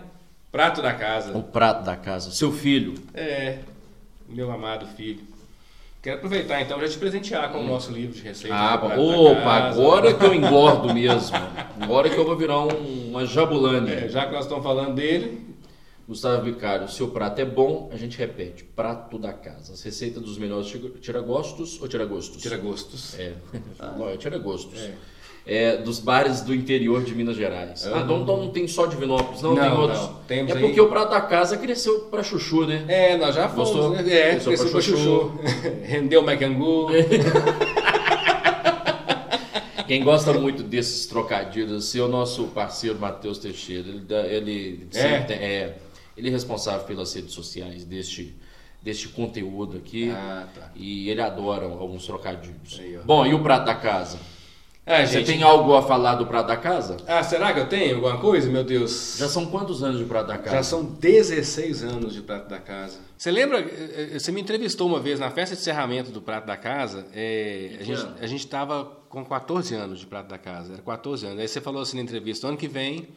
S2: Prato da casa.
S1: O prato da casa. Seu filho.
S2: É, meu amado filho. Quero aproveitar então já te presentear com hum. o nosso livro de receitas.
S1: Ah, opa, agora que eu engordo mesmo. Agora que eu vou virar um, uma jabulani.
S2: É, já que nós estamos falando dele.
S1: Gustavo Vicário, seu prato é bom, a gente repete, prato da casa. As receitas dos melhores tiragostos ou tiragostos?
S2: Tiragostos.
S1: É, ah. não, é tiragostos. É é, dos bares do interior de Minas Gerais. Uhum. Ah, então, não tem só Divinópolis, não,
S2: não
S1: tem outros.
S2: Não. Temos
S1: é
S2: aí...
S1: porque o prato da casa cresceu para chuchu, né?
S2: É, nós já fomos.
S1: Gostou?
S2: Né? É, cresceu, cresceu para chuchu. chuchu. Rendeu o Macangu.
S1: Quem gosta muito desses trocadilhos assim, é o nosso parceiro Matheus Teixeira. Ele, ele,
S2: é.
S1: Tem, é, ele é responsável pelas redes sociais deste, deste conteúdo aqui.
S2: Ah, tá.
S1: E ele adora alguns trocadilhos.
S2: Aí,
S1: Bom, e o prato da casa?
S2: Ah,
S1: Você
S2: gente...
S1: tem algo a falar do Prato da Casa?
S2: Ah, será que eu tenho alguma coisa, meu Deus?
S1: Já são quantos anos de Prato da Casa?
S2: Já são 16 anos de Prato da Casa. Você lembra, eh, eh, você me entrevistou uma vez na festa de encerramento do Prato da Casa, é, a, gente, a gente tava com 14 anos de Prato da Casa, era 14 anos. Aí você falou assim na entrevista, ano que vem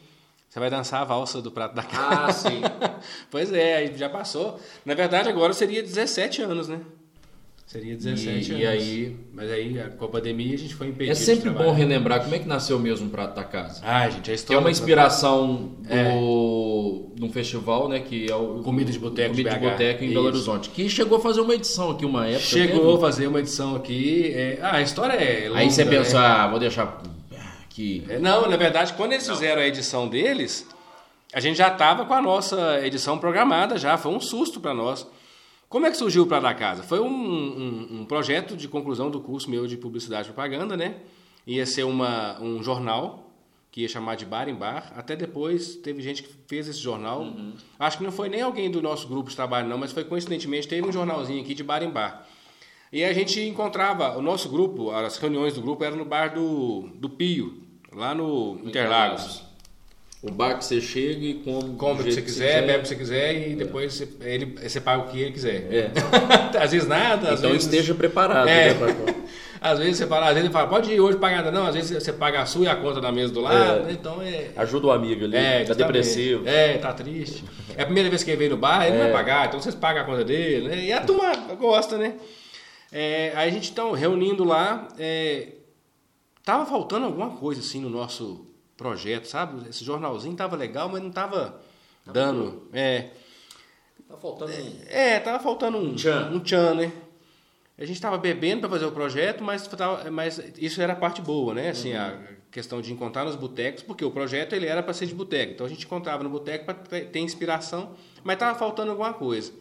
S2: você vai dançar a valsa do Prato da Casa.
S1: Ah, sim.
S2: pois é, aí já passou. Na verdade agora seria 17 anos, né? Seria 17
S1: e,
S2: anos.
S1: E aí,
S2: mas aí com a pandemia a gente foi impedido.
S1: É sempre bom relembrar como é que nasceu mesmo o Prato da Casa.
S2: Ah, gente, a história.
S1: é uma inspiração do, é. de um festival, né, que é o
S2: Comida de Boteco
S1: Comida de, de Boteco em Isso. Belo Horizonte, que chegou a fazer uma edição aqui uma época.
S2: Chegou a fazer uma edição aqui. É... Ah, a história é longa,
S1: Aí você pensa,
S2: né?
S1: ah, vou deixar aqui.
S2: É, não, na verdade, quando eles Não. fizeram a edição deles, a gente já estava com a nossa edição programada já, foi um susto para nós. Como é que surgiu o Prato da Casa? Foi um, um, um, projeto de conclusão do curso meu de Publicidade e Propaganda, né? Ia ser uma, um jornal que ia chamar de Bar em Bar. Até depois teve gente que fez esse jornal. Uhum. Acho que não foi nem alguém do nosso grupo de trabalho, não, mas foi coincidentemente, teve um jornalzinho aqui de Bar em Bar. E a gente encontrava, o nosso grupo, as reuniões do grupo eram no bar do, do Pio, lá no Interlagos.
S1: O bar que você chega e come.
S2: Come o que você quiser, bebe o que você quiser e depois você, ele, você paga o que ele quiser.
S1: É.
S2: às vezes nada, às
S1: então
S2: vezes.
S1: esteja preparado.
S2: É. Né, às vezes você fala, às vezes ele fala, pode ir hoje pagar nada, não. Às vezes você paga a sua e a conta da mesa do lado. É. Então é.
S1: Ajuda o amigo ali.
S2: É,
S1: tá depressivo.
S2: É, tá triste. É a primeira vez que ele vem no bar, ele é. não vai pagar, então vocês pagam a conta dele, né? E a turma gosta, né? É, aí a gente então reunindo lá, é, tava faltando alguma coisa assim no nosso projeto, sabe? Esse jornalzinho tava legal, mas não tava dando. É.
S1: Tá faltando um.
S2: É, tava faltando um,
S1: um tchan.
S2: Um tchan, né? A gente estava bebendo para fazer o projeto, mas, mas isso era a parte boa, né? Assim, uhum. a questão de encontrar nos botecos, porque o projeto ele era para ser de boteco. Então a gente encontrava no boteco para ter inspiração, mas estava faltando alguma coisa.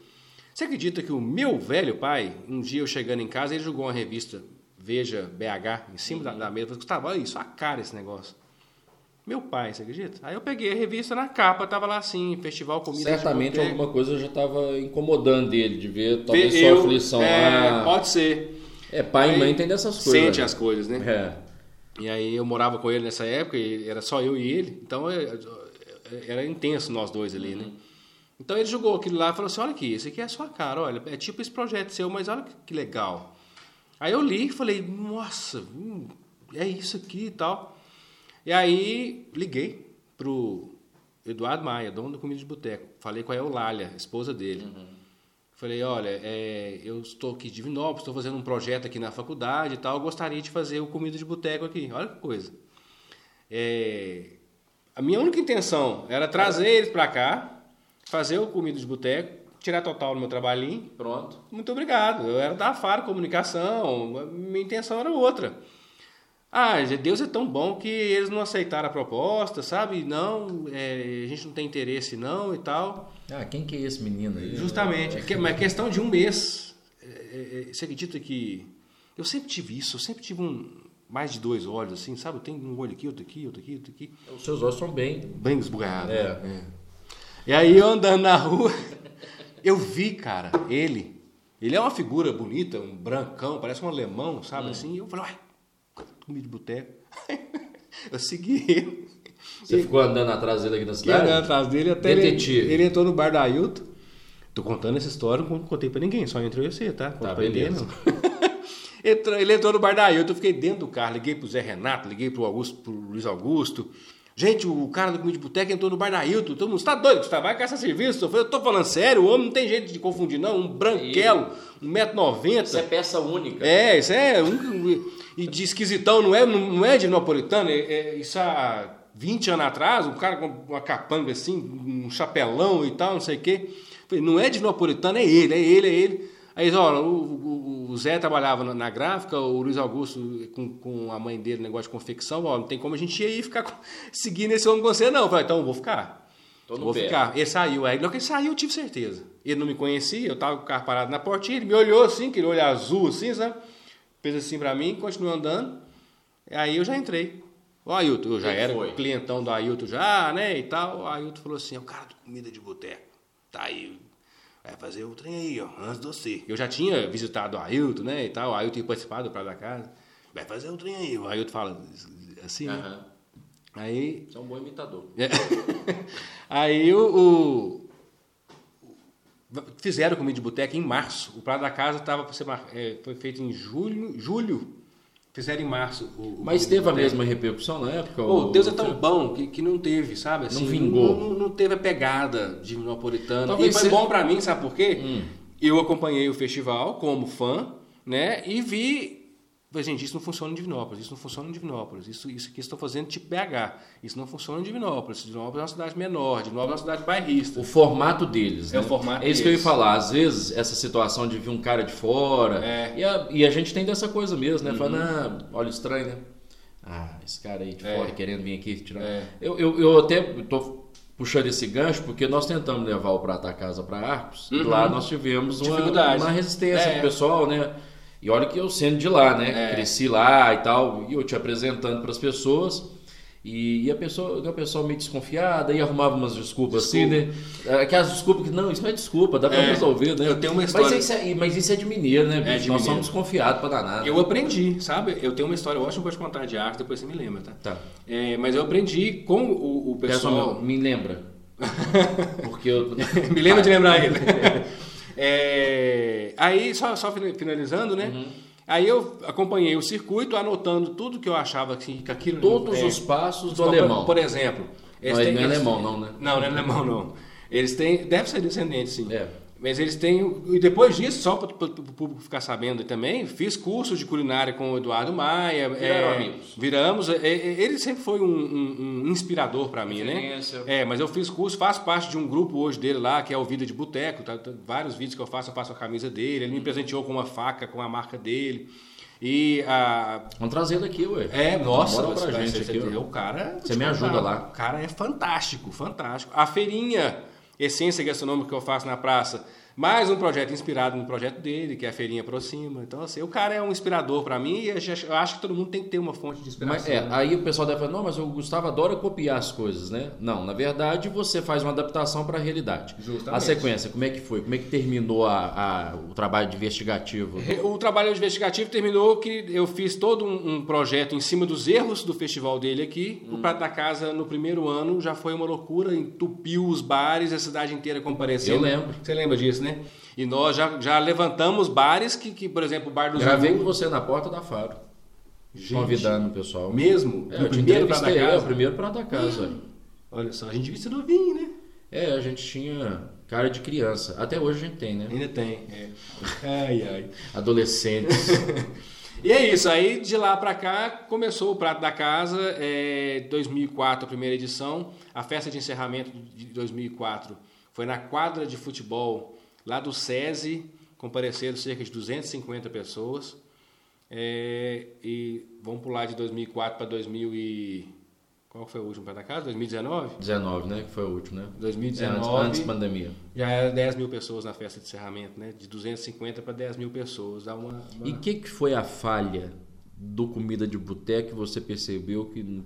S2: Você acredita que o meu velho pai, um dia eu chegando em casa, ele jogou uma revista Veja BH em cima uhum. da, da mesa. Gustavo, olha isso, a cara esse negócio. Meu pai, você acredita? Aí eu peguei a revista na capa, tava lá assim, Festival Comida
S1: Certamente alguma coisa já estava incomodando ele, de ver talvez eu, sua aflição.
S2: É, ah, pode ser.
S1: É, pai aí, e mãe tem dessas coisas.
S2: Sente né? as coisas, né?
S1: É.
S2: E aí eu morava com ele nessa época, e era só eu e ele, então é, é, era intenso nós dois ali, né? Então ele jogou aquilo lá e falou assim, olha aqui, esse aqui é a sua cara, olha, é tipo esse projeto seu, mas olha que legal. Aí eu li e falei, nossa, hum, é isso aqui e tal. E aí liguei pro Eduardo Maia, dono do Comida de Boteco. Falei com a Eulália, esposa dele. Uhum. Falei, olha, é, eu estou aqui de Divinópolis, estou fazendo um projeto aqui na faculdade e tal, gostaria de fazer o Comida de Boteco aqui. Olha que coisa. É, a minha única intenção era trazer eles para cá, fazer o Comida de Boteco, tirar total no meu trabalhinho.
S1: Pronto.
S2: Muito obrigado. Eu era da Faro Comunicação, minha intenção era outra. Ah, Deus é tão bom que eles não aceitaram a proposta, sabe? Não, é, a gente não tem interesse não e tal.
S1: Ah, quem que é esse menino aí?
S2: Justamente, é mas é questão de um mês. É, é, é, você acredita que... Eu sempre tive isso, eu sempre tive um, mais de dois olhos, assim, sabe? Tem um olho aqui, outro aqui, outro aqui, outro aqui.
S1: Os seus olhos são bem...
S2: Bem esbugalhados.
S1: É. Né?
S2: E aí eu andando na rua, eu vi, cara, ele. Ele é uma figura bonita, um brancão, parece um alemão, sabe? Hum. Assim, eu falei, uai, comida de boteco. eu segui ele.
S1: Você ficou andando atrás dele aqui na cidade?
S2: andando atrás dele até Detetive. ele, ele entrou no bar da Ailton. Tô contando essa história, não contei pra ninguém, só entrou você, tá?
S1: Conta tá, beleza.
S2: ele entrou no bar da Ailton, eu fiquei dentro do carro, liguei pro Zé Renato, liguei pro Augusto, pro Luiz Augusto. Gente, o cara do comida de boteca entrou no bar da Hilton. Todo mundo, você tá doido, Gustavo? Vai caçar serviço? Eu falei, eu tô falando sério, o homem não tem jeito de confundir, não. Um branquelo, 1,90m.
S1: Isso é peça única.
S2: É, isso é. Um, e de esquisitão, não é, não é de napolitano. É, é, isso há 20 anos atrás, um cara com uma capanga assim, um chapelão e tal, não sei o quê. Falei, não é de napolitano, é ele, é ele, é ele. Aí, olha, o, o, o, Zé trabalhava na, gráfica, o Luiz Augusto com, com a mãe dele, negócio de confecção, ó, não tem como a gente ir aí ficar seguindo esse homem com você, não. Eu falei, então eu vou ficar. Tô vou pé. ficar. Ele saiu. Aí, logo que ele saiu, eu tive certeza. Ele não me conhecia, eu tava com o carro parado na portinha, ele me olhou assim, aquele olho azul assim, sabe? Fez assim pra mim, continuou andando. Aí eu já entrei. O Ailton, eu já Quem era foi? clientão do Ailton já, né, e tal. O Ailton falou assim, é o cara de comida de boteco. Tá aí, Vai fazer o trem aí, ó, antes de você. Eu já tinha visitado o Ailton, né, e tal, o Ailton tinha participado do Praia da Casa. Vai fazer o trem aí, o Ailton fala assim, uhum. né? Aí...
S1: Você é um bom imitador.
S2: É. aí o, o, Fizeram comida de boteca em março. O Praia da Casa tava para ser, é, foi feito em julho, julho Fizeram em março. O,
S1: Mas o teve a mesma repercussão na época?
S2: Pô, Deus é tão bom que, que não teve, sabe?
S1: Assim, não vingou.
S2: Não, não, teve a pegada de napolitano. Talvez e foi bom para mim, sabe por quê? Hum. Eu acompanhei o festival como fã, né? E vi Falei, gente, isso não funciona em Divinópolis, isso não funciona em Divinópolis, isso, isso que estão fazendo tipo BH, isso não funciona em Divinópolis. Divinópolis é uma cidade menor, Divinópolis é uma cidade bairrista.
S1: O formato deles,
S2: É né? o formato
S1: É isso deles. que eu ia falar, às vezes essa situação de vir um cara de fora,
S2: é.
S1: e, a, e a gente tem dessa coisa mesmo, né? Uhum. Falando, ah, olha, estranho, né? Ah, esse cara aí de é. fora querendo vir aqui tirar.
S2: É.
S1: Eu, eu, eu até tô puxando esse gancho, porque nós tentamos levar o Prata Casa para Arcos, uhum. e lá nós tivemos uma, uma resistência
S2: é.
S1: do pessoal, né? E olha que eu sendo de lá, né? É. Cresci lá e tal, e eu te apresentando para as pessoas. E, e, a pessoa, a pessoa meio desconfiada, e arrumava umas desculpas Desculpa. assim, né? Aquelas desculpas que, não, isso não é desculpa, dá para é, resolver, né?
S2: Eu tenho uma história.
S1: Mas isso é, mas isso é de mineiro, né?
S2: É de
S1: Nós
S2: mineiro.
S1: somos desconfiados para danar.
S2: Eu aprendi, sabe? Eu tenho uma história ótima para te contar de arte, depois você me lembra, tá?
S1: Tá.
S2: É, mas eu aprendi com o, o pessoal.
S1: Meu, me lembra. Porque eu.
S2: me lembra de lembrar ele. É, aí, só, só finalizando, né? Uhum. Aí eu acompanhei o circuito, anotando tudo que eu achava que, que aquilo.
S1: Todos é, os passos do alemão.
S2: Por exemplo.
S1: Não, ele não é alemão, não, né?
S2: Não, não é alemão, não. Eles têm. Deve ser descendente, sim.
S1: É.
S2: Mas eles têm. E depois disso, só para o público ficar sabendo também, fiz cursos de culinária com o Eduardo Maia.
S1: Viraram é, amigos.
S2: Viramos. É, é, ele sempre foi um, um, um inspirador para mim, né? É, mas eu fiz curso, faço parte de um grupo hoje dele lá, que é o Vida de Boteco. Tá, tá, vários vídeos que eu faço, eu faço a camisa dele. Ele me presenteou com uma faca, com a marca dele. E a.
S1: Vamos trazer daqui, ué.
S2: É, nossa,
S1: Bora pra gente aqui.
S2: O cara.
S1: Você me ajuda lá.
S2: O cara é fantástico, fantástico. A feirinha essência gastronômica que eu faço na praça mais um projeto inspirado no projeto dele, que é a Feirinha Aproxima. Então, assim, o cara é um inspirador para mim e eu acho que todo mundo tem que ter uma fonte de inspiração.
S1: Mas, é, né? Aí o pessoal deve falar, não, mas o Gustavo adora copiar as coisas, né? Não, na verdade você faz uma adaptação para a realidade.
S2: Justamente.
S1: A sequência, como é que foi? Como é que terminou a, a, o trabalho investigativo?
S2: O trabalho investigativo terminou que eu fiz todo um, um projeto em cima dos erros do festival dele aqui. Hum. O Prato da Casa, no primeiro ano, já foi uma loucura, entupiu os bares, a cidade inteira compareceu.
S1: Eu lembro.
S2: Você lembra disso, né? E nós já, já levantamos bares que, que, por exemplo, o bar do
S1: Gravei com você na porta da Faro. Gente, convidando o pessoal.
S2: Mesmo?
S1: É, o primeiro para da casa? É, o primeiro para da casa.
S2: Olha só, a gente devia ser novinho, né?
S1: É, a gente tinha cara de criança. Até hoje a gente tem, né?
S2: Ainda tem. É. Ai, ai.
S1: Adolescentes.
S2: e é isso. Aí de lá para cá começou o Prato da Casa. É, 2004, a primeira edição. A festa de encerramento de 2004 foi na quadra de futebol Lá do SESI compareceram cerca de 250 pessoas. É, e vamos pular de 2004 para 2000 e... Qual foi o último para da casa? 2019?
S1: 19, né? Que foi o último, né?
S2: 2019.
S1: É, antes, antes da pandemia.
S2: Já era 10 mil pessoas na festa de encerramento, né? De 250 para 10 mil pessoas. Dá uma, uma...
S1: E o que, que foi a falha do Comida de Boteco que você percebeu que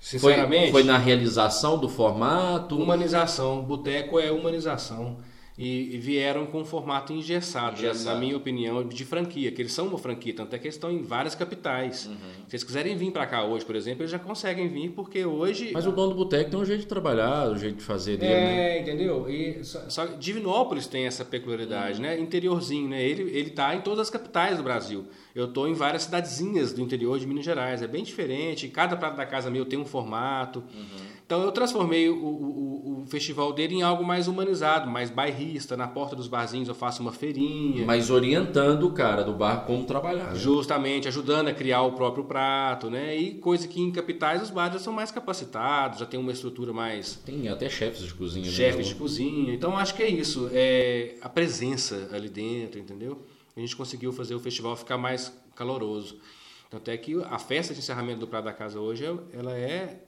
S2: Sinceramente,
S1: foi, foi na realização do formato?
S2: Humanização. Boteco é humanização e, vieram com um formato engessado, engessado, na minha opinião, de franquia, que eles são uma franquia, tanto é que eles estão em várias capitais. Uhum. Se eles quiserem vir para cá hoje, por exemplo, eles já conseguem vir, porque hoje...
S1: Mas o dono do boteco tem um jeito de trabalhar, um jeito de fazer dele, é,
S2: né? entendeu? E só, só, Divinópolis tem essa peculiaridade, uhum. né? Interiorzinho, né? Ele, ele tá em todas as capitais do Brasil. Eu estou em várias cidadezinhas do interior de Minas Gerais, é bem diferente, cada prato da casa meu tem um formato. Uhum. Então eu transformei o, o, o, festival dele em algo mais humanizado, mais bairrista. Na porta dos barzinhos eu faço uma feirinha.
S1: Mas orientando o cara do bar como trabalhar. Né?
S2: Justamente, ajudando a criar o próprio prato, né? E coisa que em capitais os bares já são mais capacitados, já tem uma estrutura mais.
S1: Tem até chefes de cozinha. Né?
S2: Chefes né? de cozinha. Então acho que é isso. É a presença ali dentro, entendeu? A gente conseguiu fazer o festival ficar mais caloroso. Tanto é que a festa de encerramento do Prato da Casa hoje, ela é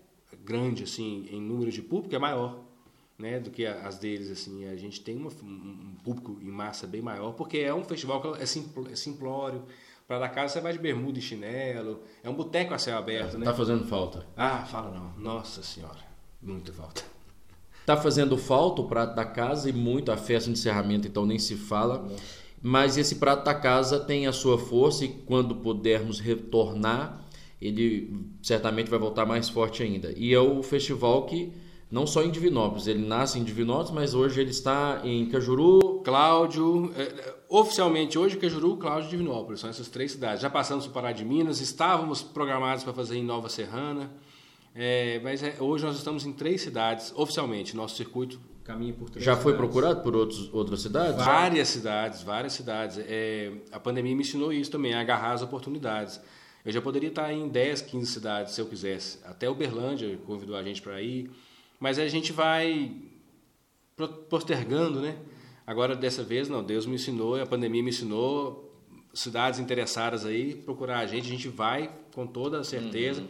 S2: grande assim em número de público é maior né do que as deles assim. A gente tem uma, um público em massa bem maior porque é um festival que é, simpl, é simplório. Para da casa você vai de bermuda e chinelo. É um boteco a céu aberto né?
S1: Tá fazendo falta?
S2: Ah fala não. Nossa senhora muito falta.
S1: Tá fazendo falta o prato da casa e muito a festa de encerramento então nem se fala. Mas esse prato da casa tem a sua força e quando pudermos retornar ele certamente vai voltar mais forte ainda. E é o festival que não só em Divinópolis, ele nasce em Divinópolis, mas hoje ele está em Cajuru.
S2: Cláudio, é, oficialmente hoje Cajuru, Cláudio e Divinópolis, são essas três cidades. Já passamos por Pará de Minas, estávamos programados para fazer em Nova Serrana, é, mas é, hoje nós estamos em três cidades, oficialmente, nosso circuito caminha por três
S1: Já
S2: cidades.
S1: foi procurado por outros, outras cidades?
S2: Várias cidades, várias cidades. É, a pandemia me ensinou isso também, agarrar as oportunidades. Eu já poderia estar em 10, 15 cidades se eu quisesse. Até Uberlândia convidou a gente para ir. Mas a gente vai postergando, né? Agora, dessa vez, não. Deus me ensinou, a pandemia me ensinou. Cidades interessadas aí, procurar a gente. A gente vai com toda a certeza. Uhum.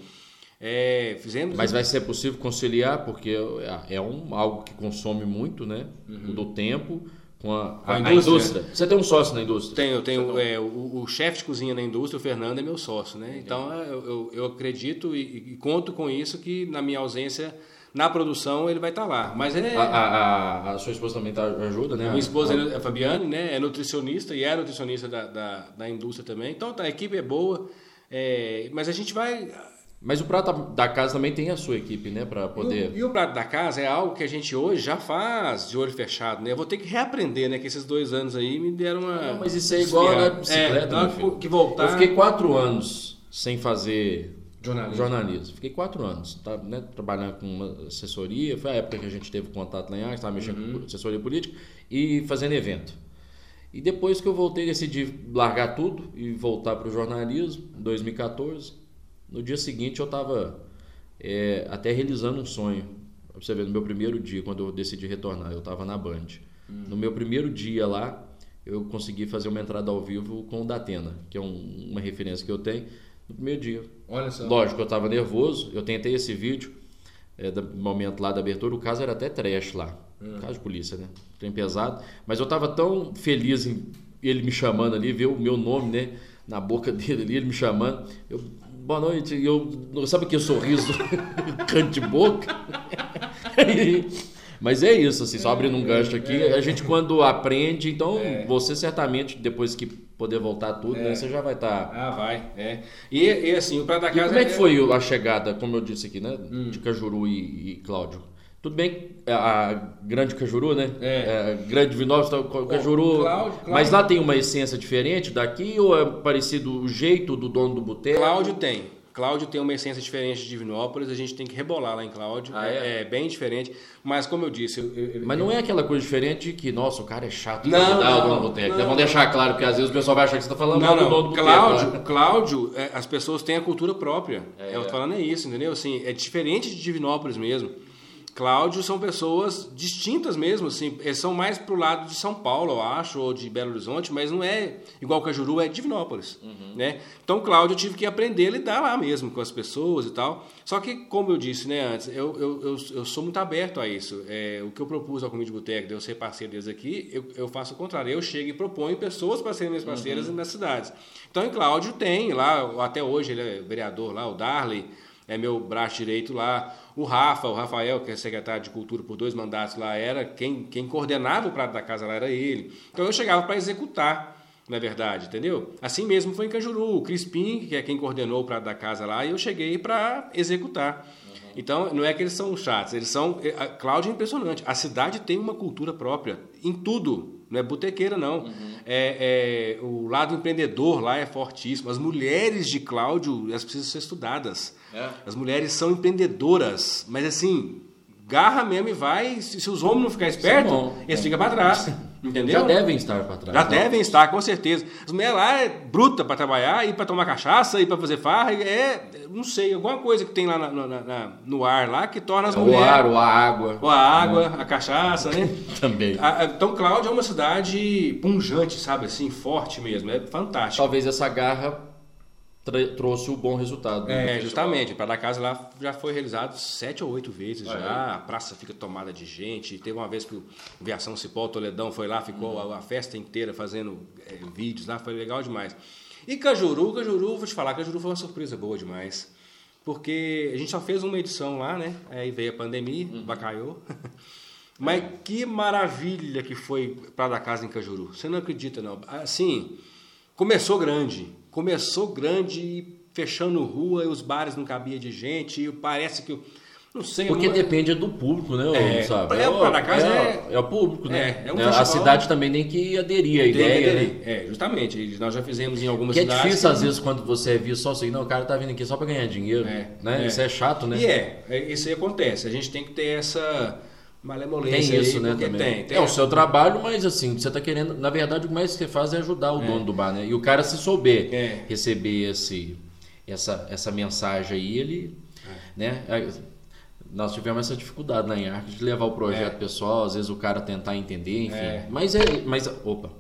S2: É, fizemos.
S1: Mas vai ser possível conciliar, porque é, é um, algo que consome muito, né? Uhum. Do tempo com a, a, a, indústria. a, indústria. Você tem um sócio na indústria?
S2: Tenho, eu tenho. É, o, o chefe de cozinha na indústria, o Fernando, é meu sócio, né? Então eu, eu, eu acredito e, e, conto com isso que na minha ausência na produção ele vai estar lá. Mas é.
S1: A, a, a sua esposa também tá, ajuda, né?
S2: Minha esposa é a Fabiane, né? É nutricionista e é nutricionista da, da, da indústria também. Então tá, a equipe é boa. É, mas a gente vai
S1: mas o prato da casa também tem a sua equipe, né, para poder.
S2: E o, e o, prato da casa é algo que a gente hoje já faz de olho fechado, né? Eu vou ter que reaprender, né? Que esses dois anos aí me deram uma. Não,
S1: mas isso é igual na bicicleta, é,
S2: que voltar.
S1: Eu fiquei quatro anos sem fazer jornalismo. jornalismo. Fiquei quatro anos, tá, né, trabalhando com uma assessoria. Foi a época que a gente teve contato lá em Artes, estava mexendo uhum. com assessoria política e fazendo evento. E depois que eu voltei, decidi largar tudo e voltar para o jornalismo, em 2014 no dia seguinte eu estava é, até realizando um sonho. Pra você ver, no meu primeiro dia, quando eu decidi retornar, eu estava na Band. Hum. No meu primeiro dia lá, eu consegui fazer uma entrada ao vivo com o Datena, que é um, uma referência que eu tenho, no primeiro dia.
S2: Olha só.
S1: Lógico, eu estava nervoso, eu tentei esse vídeo, é, do momento lá da abertura, o caso era até trash lá. Hum. Caso de polícia, né? Trem pesado. Mas eu estava tão feliz em ele me chamando ali, ver o meu nome, né? Na boca dele ali, ele me chamando. Eu boa noite. E eu, sabe aquele sorriso canto de boca? Mas é isso, assim, só abrindo um gancho aqui. A gente quando aprende, então é. você certamente, depois que poder voltar tudo, é. né, você já vai estar.
S2: Tá... Ah, vai, é. E, e assim, o Prato da Casa.
S1: E como é que é- foi a chegada, como eu disse aqui, né? Hum. De Cajuru e, e Cláudio? Tudo bem, a grande Cajuru, né? É. é grande Vinópolis, tá, Cajuru. Cláudio. Mas lá tem uma essência diferente daqui ou é parecido o jeito do dono do boteco?
S2: Cláudio tem. Cláudio tem uma essência diferente de Divinópolis, a gente tem que rebolar lá em Cláudio. Ah, é? é? é? bem diferente, mas como eu disse. Eu, eu,
S1: mas não
S2: eu...
S1: é aquela coisa diferente que, nossa, o cara é chato. Não, não, o dono do boteco. Vamos deixar claro, porque às vezes o pessoal vai achar que você está falando
S2: não, não. do dono do Cláudio, boteco. Cláudio, é, as pessoas têm a cultura própria. É, eu tô falando é isso, entendeu? Assim, é diferente de Divinópolis mesmo. Cláudio são pessoas distintas mesmo, assim, eles são mais pro lado de São Paulo, eu acho, ou de Belo Horizonte, mas não é igual Cajuru, é Divinópolis, uhum. né? Então, Cláudio, eu tive que aprender a lidar lá mesmo com as pessoas e tal. Só que, como eu disse, né, antes, eu, eu, eu, eu sou muito aberto a isso. É, o que eu propus ao Comida de Boteco, de eu ser parceiro deles aqui, eu, eu faço o contrário. Eu chego e proponho pessoas para serem minhas parceiras uhum. nas cidades. Então, em Cláudio tem lá, até hoje ele é vereador lá, o Darley, é meu braço direito lá. O Rafa, o Rafael, que é secretário de Cultura por dois mandatos lá, era quem, quem coordenava o prato da casa lá era ele. Então eu chegava para executar, na verdade, entendeu? Assim mesmo foi em Cajuru. O Crispim, que é quem coordenou o prato da casa lá, e eu cheguei para executar. Uhum. Então, não é que eles são chatos, eles são. Eh, a Cláudia é impressionante. A cidade tem uma cultura própria em tudo. Não é botequeira, não. Uhum. É, é, o lado empreendedor lá é fortíssimo. As mulheres de Cláudio, elas precisam ser estudadas. É. As mulheres são empreendedoras, mas assim, garra mesmo e vai. Se, se os homens não ficarem espertos, é eles ficam para trás. Entendeu?
S1: Já devem estar para trás.
S2: Já não? devem estar, com certeza. As mulheres lá é bruta para trabalhar, ir para tomar cachaça, ir para fazer farra. É, não sei, alguma coisa que tem lá na, na, na, no ar lá que torna as
S1: é
S2: mulheres.
S1: O ar, ou a água.
S2: Ou a água, a cachaça, né?
S1: Também.
S2: A, então, Cláudia é uma cidade punjante, sabe? Assim, forte mesmo. É fantástico.
S1: Talvez essa garra trouxe o bom resultado.
S2: Né? É, justamente. Para da casa lá já foi realizado sete ou oito vezes ah, já. É. A praça fica tomada de gente. Teve uma vez que o Viação Cipó Toledão foi lá, ficou uhum. a, a, festa inteira fazendo é, vídeos lá, foi legal demais. E Cajuru, Cajuru, vou te falar, Cajuru foi uma surpresa boa demais. Porque a gente só fez uma edição lá, né? Aí veio a pandemia, uhum. bacalhou. Mas é. que maravilha que foi para da casa em Cajuru. Você não acredita, não. Assim, começou grande começou grande e fechando rua e os bares não cabia de gente e parece que não sei
S1: porque depende do público né
S2: é,
S1: sabe?
S2: é, para casa
S1: é, é, é, o público né? é, é um a cidade também tem que aderir à ideia
S2: né? é justamente nós já fizemos em algumas
S1: que
S2: cidades.
S1: é difícil às vezes quando você é visto só assim não o cara tá vindo aqui só para ganhar dinheiro é, né? isso é chato né?
S2: E é isso aí acontece a gente tem que ter essa malemolência.
S1: Tem isso, aí, né? Também. Tem, tem, é o seu trabalho, mas assim, você está querendo. Na verdade, o mais que você faz é ajudar o é. dono do bar, né? E o cara, se souber é. receber esse, essa, essa mensagem aí, ele. É. Né? Nós tivemos essa dificuldade na Inarc de levar o projeto é. pessoal, às vezes o cara tentar entender, enfim. É. Mas é. Mas, opa.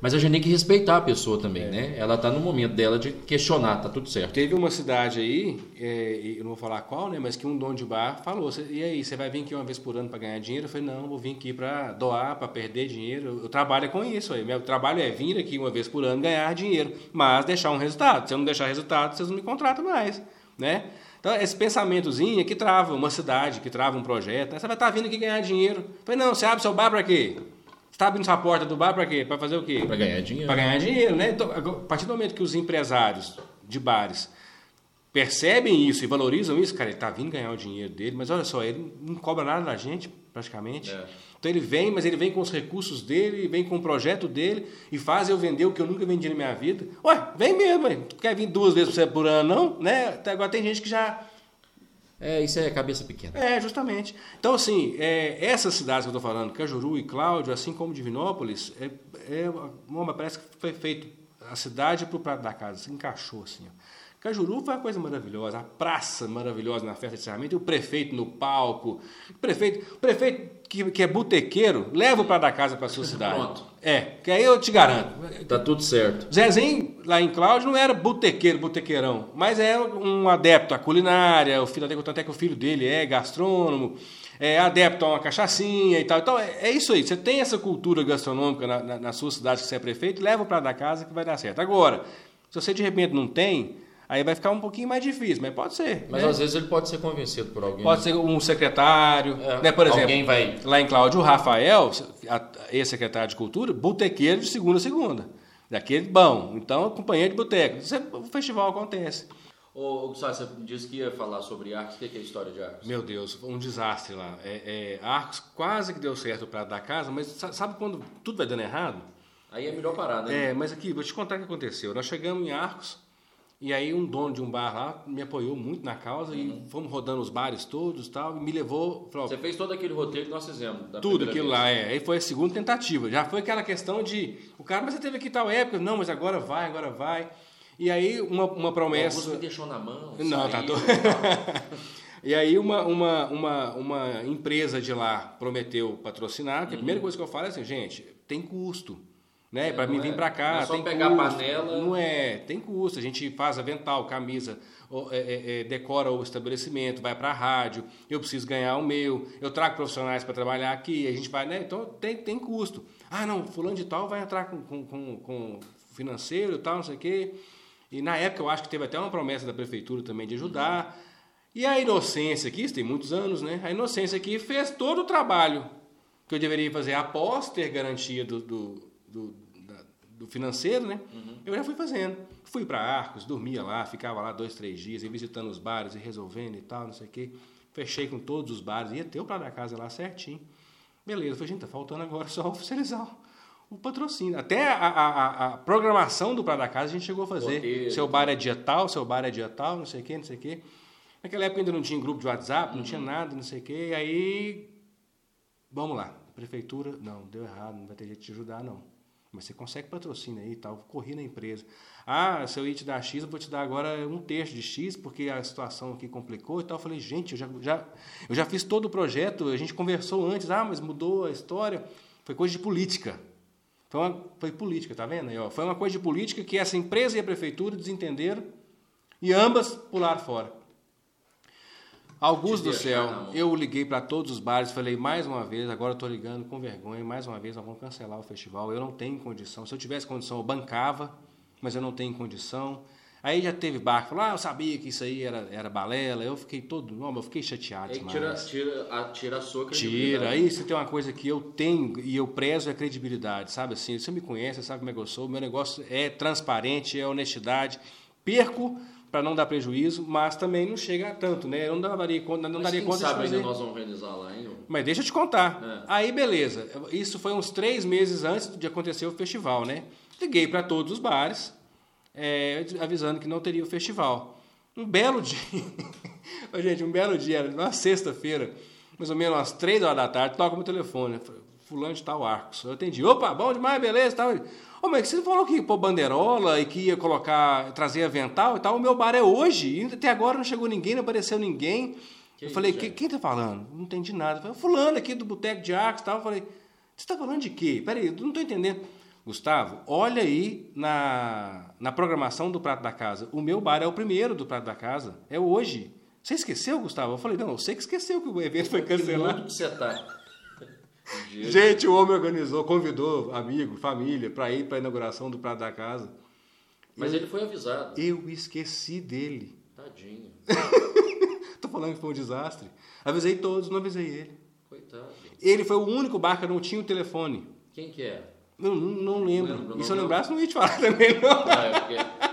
S1: Mas a gente tem que respeitar a pessoa também, é. né? Ela está no momento dela de questionar, tá tudo certo.
S2: Teve uma cidade aí, é, eu não vou falar qual, né? Mas que um dono de bar falou: e aí, você vai vir aqui uma vez por ano para ganhar dinheiro? Eu falei: não, vou vir aqui para doar, para perder dinheiro. Eu trabalho com isso aí. Meu trabalho é vir aqui uma vez por ano ganhar dinheiro, mas deixar um resultado. Se eu não deixar resultado, vocês não me contratam mais, né? Então, esse pensamentozinho é que trava uma cidade, que trava um projeto. Você vai estar tá vindo aqui ganhar dinheiro. Eu falei, não, você abre seu bar para quê? Está abrindo sua porta do bar para quê? Para fazer o quê?
S1: Para ganhar dinheiro.
S2: Para ganhar dinheiro, né? Então, a partir do momento que os empresários de bares percebem isso e valorizam isso, cara, ele está vindo ganhar o dinheiro dele, mas olha só, ele não cobra nada da gente, praticamente. É. Então ele vem, mas ele vem com os recursos dele, vem com o projeto dele e faz eu vender o que eu nunca vendi na minha vida. Ué, vem mesmo, tu quer vir duas vezes por ano, não? Né? Até agora tem gente que já
S1: é, isso é cabeça pequena.
S2: É, justamente. Então, assim, é, essas cidades que eu estou falando, Cajuru e Cláudio, assim como Divinópolis, é, é, uma, parece que foi feito a cidade para o prato da casa, se encaixou assim. Ó. Cajuru foi uma coisa maravilhosa, a praça maravilhosa na festa de encerramento, e o prefeito no palco. O prefeito, o prefeito que, que é botequeiro, leva o prato da casa para a sua cidade. Pronto. É, que aí eu te garanto.
S1: Tá tudo certo.
S2: Zezinho, lá em Cláudio, não era botequeiro, botequeirão, mas é um adepto à culinária, o filho até que o filho dele é gastrônomo, é adepto a uma cachaçinha e tal. Então, é, é isso aí. Você tem essa cultura gastronômica na, na, na sua cidade que você é prefeito, leva para da casa que vai dar certo. Agora, se você de repente não tem, Aí vai ficar um pouquinho mais difícil, mas pode ser.
S1: Mas
S2: né?
S1: às vezes ele pode ser convencido por alguém.
S2: Pode ser um secretário, é, né? Por exemplo, alguém vai... lá em Cláudio, o Rafael, ex-secretário de Cultura, botequeiro de segunda a segunda. Daquele bom. Então, companheiro de boteco. O festival acontece.
S1: Ô, Gustavo, você disse que ia falar sobre Arcos. O que é a história de Arcos?
S2: Meu Deus, um desastre lá. É, é, Arcos quase que deu certo para dar casa, mas sabe quando tudo vai dando errado?
S1: Aí é melhor parar, né?
S2: É, mas aqui, vou te contar o que aconteceu. Nós chegamos em Arcos, e aí um dono de um bar lá me apoiou muito na causa uhum. e fomos rodando os bares todos tal, e me levou...
S1: Falou, Você fez todo aquele roteiro que nós fizemos.
S2: tudo aquilo vez. lá, é. Aí foi a segunda tentativa. Já foi aquela questão de... O cara, mas você teve aqui tal época? Não, mas agora vai, agora vai. E aí uma, uma promessa...
S1: Alguns me deixou na mão.
S2: Não, tá doido. E aí uma, uma, uma, uma empresa de lá prometeu patrocinar, que a primeira coisa que eu falo é assim, gente, tem custo. Né?
S1: É,
S2: para mim vir
S1: é-
S2: para cá,
S1: não é só
S2: tem
S1: pegar a
S2: custo.
S1: panela.
S2: Não é, tem custo. A gente faz avental, camisa, é, é, é, decora o estabelecimento, vai para a rádio, eu preciso ganhar o meu, eu trago profissionais para trabalhar aqui, a gente vai, né? Então tem, tem custo. Ah, não, fulano de tal vai entrar com, com, com, com financeiro e tal, não sei o quê. E na época eu acho que teve até uma promessa da prefeitura também de ajudar. E a inocência aqui, isso tem muitos anos, né? A inocência aqui fez todo o trabalho que eu deveria fazer após ter garantia do, do, do, da- do financeiro, né? Eu já fui fazendo. Fui para Arcos, dormia lá, ficava lá dois, três dias, ia visitando os bares e resolvendo e tal, não sei o quê. Fechei com todos os bares, ia ter o Prado da Casa lá certinho. Beleza, falei, gente, tá faltando agora só oficializar o, patrocínio. Até a, a, a- programação do Prado da Casa a gente chegou a fazer.
S1: Roteiro.
S2: Seu bar é dia tal, seu bar é dia tal, não sei o quê, não sei o quê. Naquela época ainda não tinha grupo de WhatsApp, não tinha nada, não sei o quê. E aí Vamos lá, prefeitura, não, deu errado, não vai ter jeito de te ajudar, não. Mas você consegue patrocínio aí e tal, corri na empresa. Ah, se eu ia te dar X, eu vou te dar agora um terço de X, porque a situação aqui complicou e tal. Eu falei, gente, eu já, já, eu já fiz todo o projeto, a gente conversou antes, ah, mas mudou a história. Foi coisa de política. Foi, uma, foi política, tá vendo? Ó? Foi uma coisa de política que essa empresa e a prefeitura desentenderam e ambas pularam fora. Augusto
S1: Te
S2: do céu, eu liguei para todos os bares, falei mais uma vez, agora estou ligando com vergonha, mais uma vez nós vamos cancelar o festival. Eu não tenho condição. Se eu tivesse condição, eu bancava, mas eu não tenho condição. Aí já teve bar que falou, ah, eu sabia que isso aí era, era balela. Eu fiquei todo, não, eu fiquei chateado
S1: Aí
S2: demais.
S1: tira, tira, a, tira a sua
S2: Tira.
S1: credibilidade.
S2: Aí você tem uma coisa que eu tenho e eu prezo é a credibilidade, sabe assim? Você me conhece, você sabe como é que eu sou. Meu negócio é transparente, é honestidade. Perco para não dar prejuízo, mas também não chega a tanto, né? Eu não daria conta, não
S1: Mas
S2: daria
S1: quem
S2: conta de
S1: sabe
S2: fazer.
S1: ainda nós vamos organizar lá, hein?
S2: Mas deixa eu te contar.
S1: É.
S2: Aí, beleza. Isso foi uns três meses antes de acontecer o festival, né? Liguei para todos os bares, é, avisando que não teria o festival. Um belo dia. Gente, um belo dia, numa sexta-feira, mais ou menos umas três horas da tarde, toca meu telefone. né? Fulano de tal Arcos. Eu atendi. Opa, bom demais, beleza. Tal. Ô, mas você falou que ia pôr bandeirola e que ia colocar, trazer avental e tal. O meu bar é hoje. E até agora não chegou ninguém, não apareceu ninguém.
S1: Que
S2: eu falei,
S1: gente?
S2: "Que- quem tá falando? Não entendi nada. Eu falei, fulano aqui do Boteco de Arcos e tal. Eu falei, você tá falando de quê? Peraí, eu não tô entendendo. Gustavo, olha aí na, na programação do Prato da Casa. O meu bar é o primeiro do Prato da Casa. É hoje. Você esqueceu, Gustavo? Eu falei, não, eu sei que esqueceu que o evento foi cancelado.
S1: que você tá? Gente,
S2: Gente, o homem organizou, convidou amigo, família, para ir para a inauguração do Prato da Casa.
S1: Mas ele foi avisado.
S2: Eu esqueci dele.
S1: Tadinho.
S2: Tô falando que foi um desastre. Avisei todos, não avisei ele.
S1: Coitado.
S2: Ele foi o único bar que não tinha o telefone.
S1: Quem que é?
S2: Eu não, não lembro.
S1: Lembro, não
S2: e se eu
S1: lembro.
S2: lembrasse, não ia te falar também, não.
S1: Lá, é porque...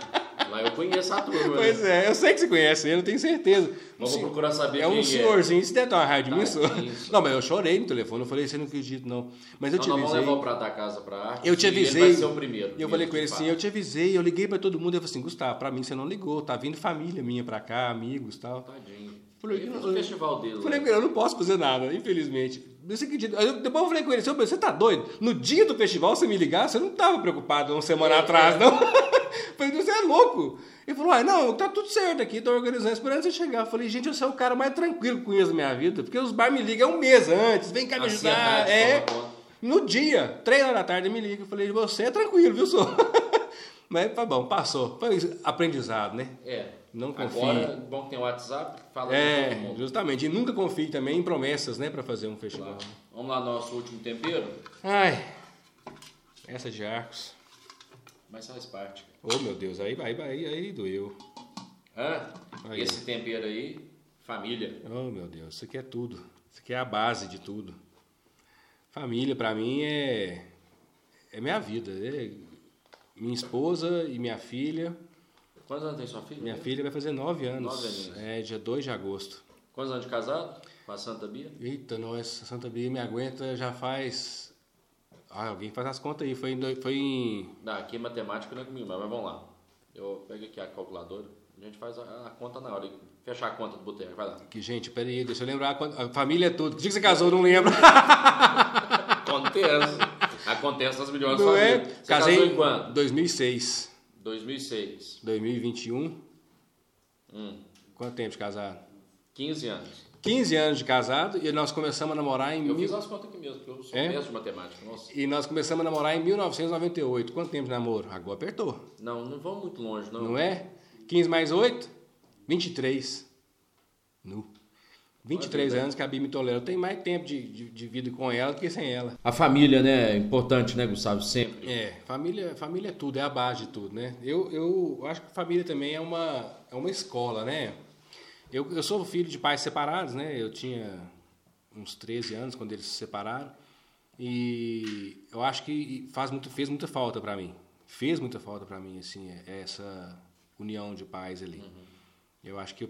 S1: Eu conheço a turma.
S2: Pois
S1: né?
S2: é, eu sei que você conhece ele, eu tenho certeza.
S1: Mas vou procurar saber
S2: É um
S1: quem
S2: senhorzinho, você deve ter uma raiva de mim, senhor.
S1: Tadinho.
S2: Não, mas eu chorei no telefone, eu falei, você não acredita, não. Mas eu
S1: Então,
S2: te
S1: nós vamos
S2: avisei.
S1: levar o prato da casa pra arte.
S2: Eu te avisei.
S1: Ele vai ser o primeiro.
S2: E eu falei com ele assim, eu te avisei, eu liguei pra todo mundo, eu falei assim, Gustavo, pra mim você não ligou, tá vindo família minha pra cá, amigos e tal.
S1: Tadinho.
S2: Falei, eu-
S1: o festival dele.
S2: Falei eu não posso fazer nada, infelizmente. Eu- Depois eu falei com ele, "Seu, você tá doido? No dia do festival, você me ligar, você não tava preocupado uma semana
S1: É,
S2: atrás,
S1: é.
S2: não? falei, você é louco. Ele falou, ah, não, tá tudo certo aqui, tô organizando, esperando você chegar. Eu falei, gente, eu sou o cara mais tranquilo que conheço da minha vida, porque os bar me ligam um mês antes, vem cá me ajudar. É, no dia, três horas da tarde, me liga. Eu falei, você é tranquilo, viu, senhor? Mas tá bom, passou. Foi aprendizado, né?
S1: É.
S2: Não confie.
S1: Agora, bom que tem o WhatsApp, fala com
S2: É,
S1: mundo.
S2: justamente. E nunca confie também em promessas, né, pra fazer um festival.
S1: Claro. Vamos lá, nosso último tempero?
S2: Ai, essa de arcos.
S1: Mas faz parte.
S2: Oh, meu Deus, aí, aí, aí, aí doeu.
S1: Hã?
S2: Aí.
S1: Esse tempero aí, família.
S2: Oh, meu Deus, isso aqui é tudo. Isso aqui é a base de tudo. Família, pra mim, é, é minha vida. É minha esposa e minha filha.
S1: Quantos anos tem sua filha?
S2: Minha filha vai fazer nove anos.
S1: Nove aninhos.
S2: É, dia 2 de agosto.
S1: Quantos anos de casado? Com a Santa Bia?
S2: Eita, nós, Santa Bia me aguenta já faz. Ah, alguém faz as contas aí. Foi em. Foi em...
S1: Não, aqui matemática não é comigo, mas vamos lá. Eu pego aqui a calculadora, a gente faz a, a conta na hora. Fechar a conta do boteco, vai lá.
S2: Que, gente, peraí, deixa eu lembrar. A família é tudo. Que dia que você casou, não lembro.
S1: Acontece. Acontece nas milhões
S2: Não é?
S1: famílias. Você
S2: Casei
S1: casou em quando?
S2: 2006.
S1: 2006.
S2: 2021.
S1: Hum.
S2: Quanto tempo de casado?
S1: 15 anos.
S2: 15 anos de casado e nós começamos a namorar em...
S1: Eu
S2: mil...
S1: fiz as contas aqui mesmo, porque eu sou
S2: É?
S1: mestre de matemática. Nossa.
S2: E nós começamos a namorar em 1998. Quanto tempo de namoro? Agora apertou.
S1: Não, não vamos muito longe, não.
S2: Não é? 15 mais 8? 23. Nu. 23
S1: Olha,
S2: anos que a Bia me tolera. Eu tenho mais tempo de, de, de vida com ela do que sem ela.
S1: A família, né? É importante, né, Gustavo? Sempre.
S2: É, família, família é tudo, é a base de tudo, né? Eu, eu acho que família também é uma, é uma escola, né? Eu, eu sou filho de pais separados, né? Eu tinha uns 13 anos quando eles se separaram. E eu acho que faz muito, fez muita falta para mim. Fez muita falta para mim, assim, essa união de pais ali. Eu acho que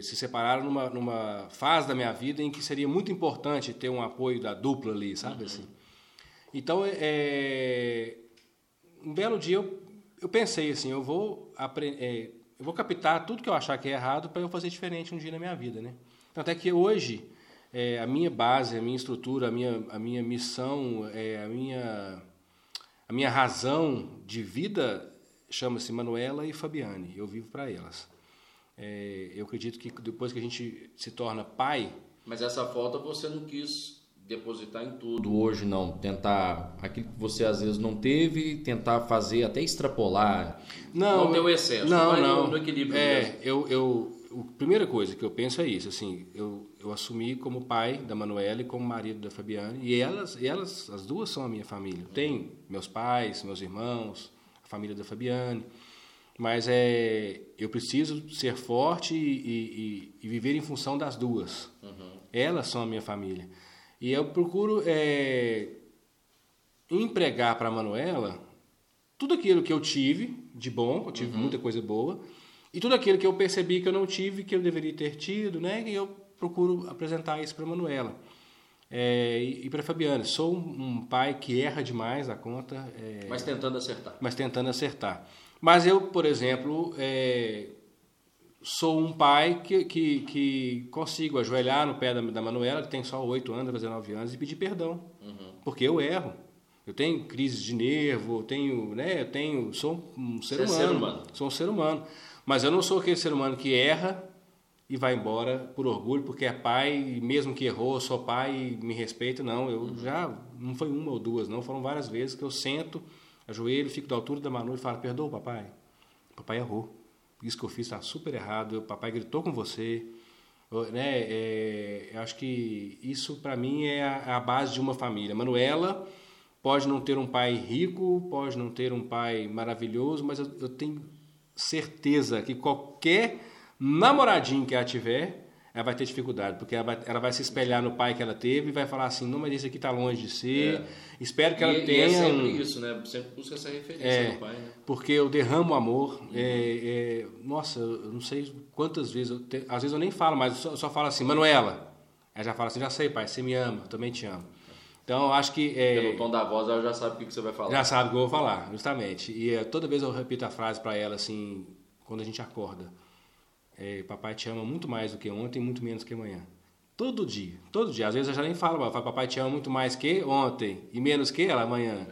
S2: se separaram numa, numa fase da minha vida em que seria muito importante ter um apoio da dupla ali, sabe assim? Então, é, um belo dia eu, eu pensei assim, eu vou é, eu vou captar tudo que eu achar que é errado para eu fazer diferente um dia na minha vida, né? Tanto é que hoje é, a minha base, a minha estrutura, a minha, a minha missão, é, a minha a minha razão de vida chama-se Manuela e Fabiane. Eu vivo para elas. É, eu acredito que depois que a gente se torna pai,
S1: Mas essa falta você não quis depositar em tudo hoje, não. Tentar aquilo que você às vezes não teve, tentar fazer até extrapolar.
S2: Não,
S1: Não tem o excesso,
S2: Não, não.
S1: no equilíbrio
S2: É,
S1: mesmo.
S2: eu, eu, a primeira coisa que eu penso é isso, assim, eu, eu assumi como pai da Manuela e como marido da Fabiane, e elas, e elas, as duas são a minha família. Tem meus pais, meus irmãos, a família da Fabiane, mas é, eu preciso ser forte e, e- e viver em função das duas. Elas são a minha família. E eu procuro é, empregar para a Manuela tudo aquilo que eu tive de bom, eu tive muita coisa boa, e tudo aquilo que eu percebi que eu não tive, que eu deveria ter tido, né? E eu procuro apresentar isso para a Manuela. É, e e para a Fabiana. Sou um, um pai que erra demais a conta, é,
S1: Mas tentando acertar.
S2: mas tentando acertar. Mas eu, por exemplo, é, sou um pai que, que, que consigo ajoelhar no pé da, da Manuela, que tem só 8 anos, vai fazer 9 anos, e pedir perdão. Porque eu erro. Eu tenho crise de nervo, eu tenho, né, eu tenho, sou um ser
S1: Você é
S2: humano,
S1: ser humano.
S2: Sou um ser humano. Mas eu não sou aquele ser humano que erra e vai embora por orgulho, porque é pai, e mesmo que errou, sou pai e me respeita. Não, eu já, não foi uma ou duas, não, foram várias vezes que eu sento, ajoelho, fico da altura da Manu e falo, perdoa papai, papai errou. Isso que eu fiz está super errado, papai gritou com você. Né, é, eu acho que isso para mim é a, a base de uma família. Manuela pode não ter um pai rico, pode não ter um pai maravilhoso, mas eu, eu tenho certeza que qualquer namoradinho que ela tiver, ela vai ter dificuldade, porque ela vai, ela vai se espelhar no pai que ela teve e vai falar assim, não, mas esse aqui está longe de ser, espero que ela
S1: e, e
S2: tenha...
S1: é sempre
S2: um-
S1: isso, né? Sempre busca essa referência
S2: é,
S1: do pai, né?
S2: porque eu derramo amor. é, é, nossa, eu não sei quantas vezes, te- às vezes eu nem falo, mas eu só, só falo assim, Manuela. Ela já fala assim, já sei, pai, você me ama, eu também te amo. Então, acho que... é,
S1: Pelo tom da voz, ela já sabe o que você vai falar.
S2: já sabe o que eu vou falar, justamente. E é, toda vez eu repito a frase para ela, assim, quando a gente acorda. É, papai te ama muito mais do que ontem, muito menos que amanhã. Todo dia, todo dia. Às vezes eu já nem falo, falo, papai te ama muito mais que ontem e menos que ela amanhã.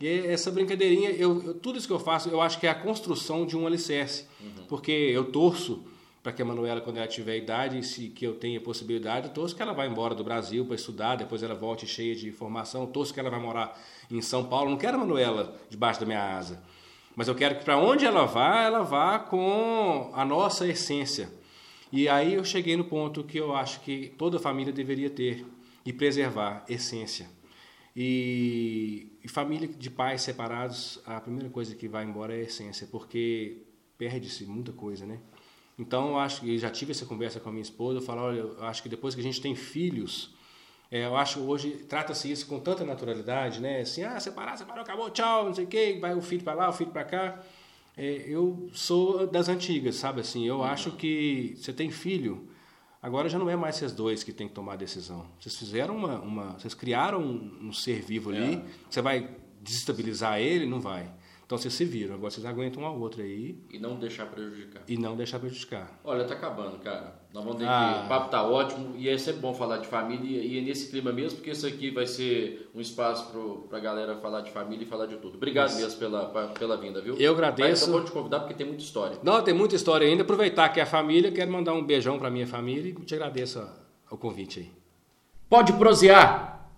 S2: E essa brincadeirinha, eu, eu- tudo isso que eu faço, eu acho que é a construção de um alicerce. Porque eu torço para que a Manuela, quando ela tiver idade, se que eu tenha possibilidade, eu torço que ela vá embora do Brasil para estudar, depois ela volte cheia de formação, eu torço que ela vai morar em São Paulo. Não quero a Manuela debaixo da minha asa. Mas eu quero que para onde ela vá, ela vá com a nossa essência. E aí eu cheguei no ponto que eu acho que toda família deveria ter e preservar essência. E, e família de pais separados, a primeira coisa que vai embora é a essência, porque perde-se muita coisa, né? Então eu acho que já tive essa conversa com a minha esposa, eu falo, olha, eu acho que depois que a gente tem filhos, é, eu acho hoje trata-se isso com tanta naturalidade, né? Assim, ah, separar, separou, acabou, tchau, não sei o quê, vai o filho para lá, o filho para cá. É, eu sou das antigas, sabe assim? Eu acho que você tem filho, agora já não é mais vocês dois que tem que tomar a decisão. Vocês fizeram uma, uma vocês criaram um, um ser vivo ali, você vai desestabilizar ele, não vai. Então vocês se viram, agora vocês aguentam um ao outro aí.
S1: E não deixar prejudicar.
S2: E não deixar prejudicar.
S1: Olha, tá acabando, cara. Nós vamos ter
S2: ah.
S1: que. O papo tá ótimo e é sempre bom falar de família e é nesse clima mesmo, porque isso aqui vai ser um espaço pro, pra galera falar de família e falar de tudo. Obrigado isso. mesmo pela, pela vinda, viu?
S2: Eu agradeço.
S1: Mas eu vou te convidar porque tem muita história.
S2: Não, tem muita história ainda. Aproveitar que é a família, quero mandar um beijão pra minha família e te agradeço o convite aí.
S1: Pode prosear!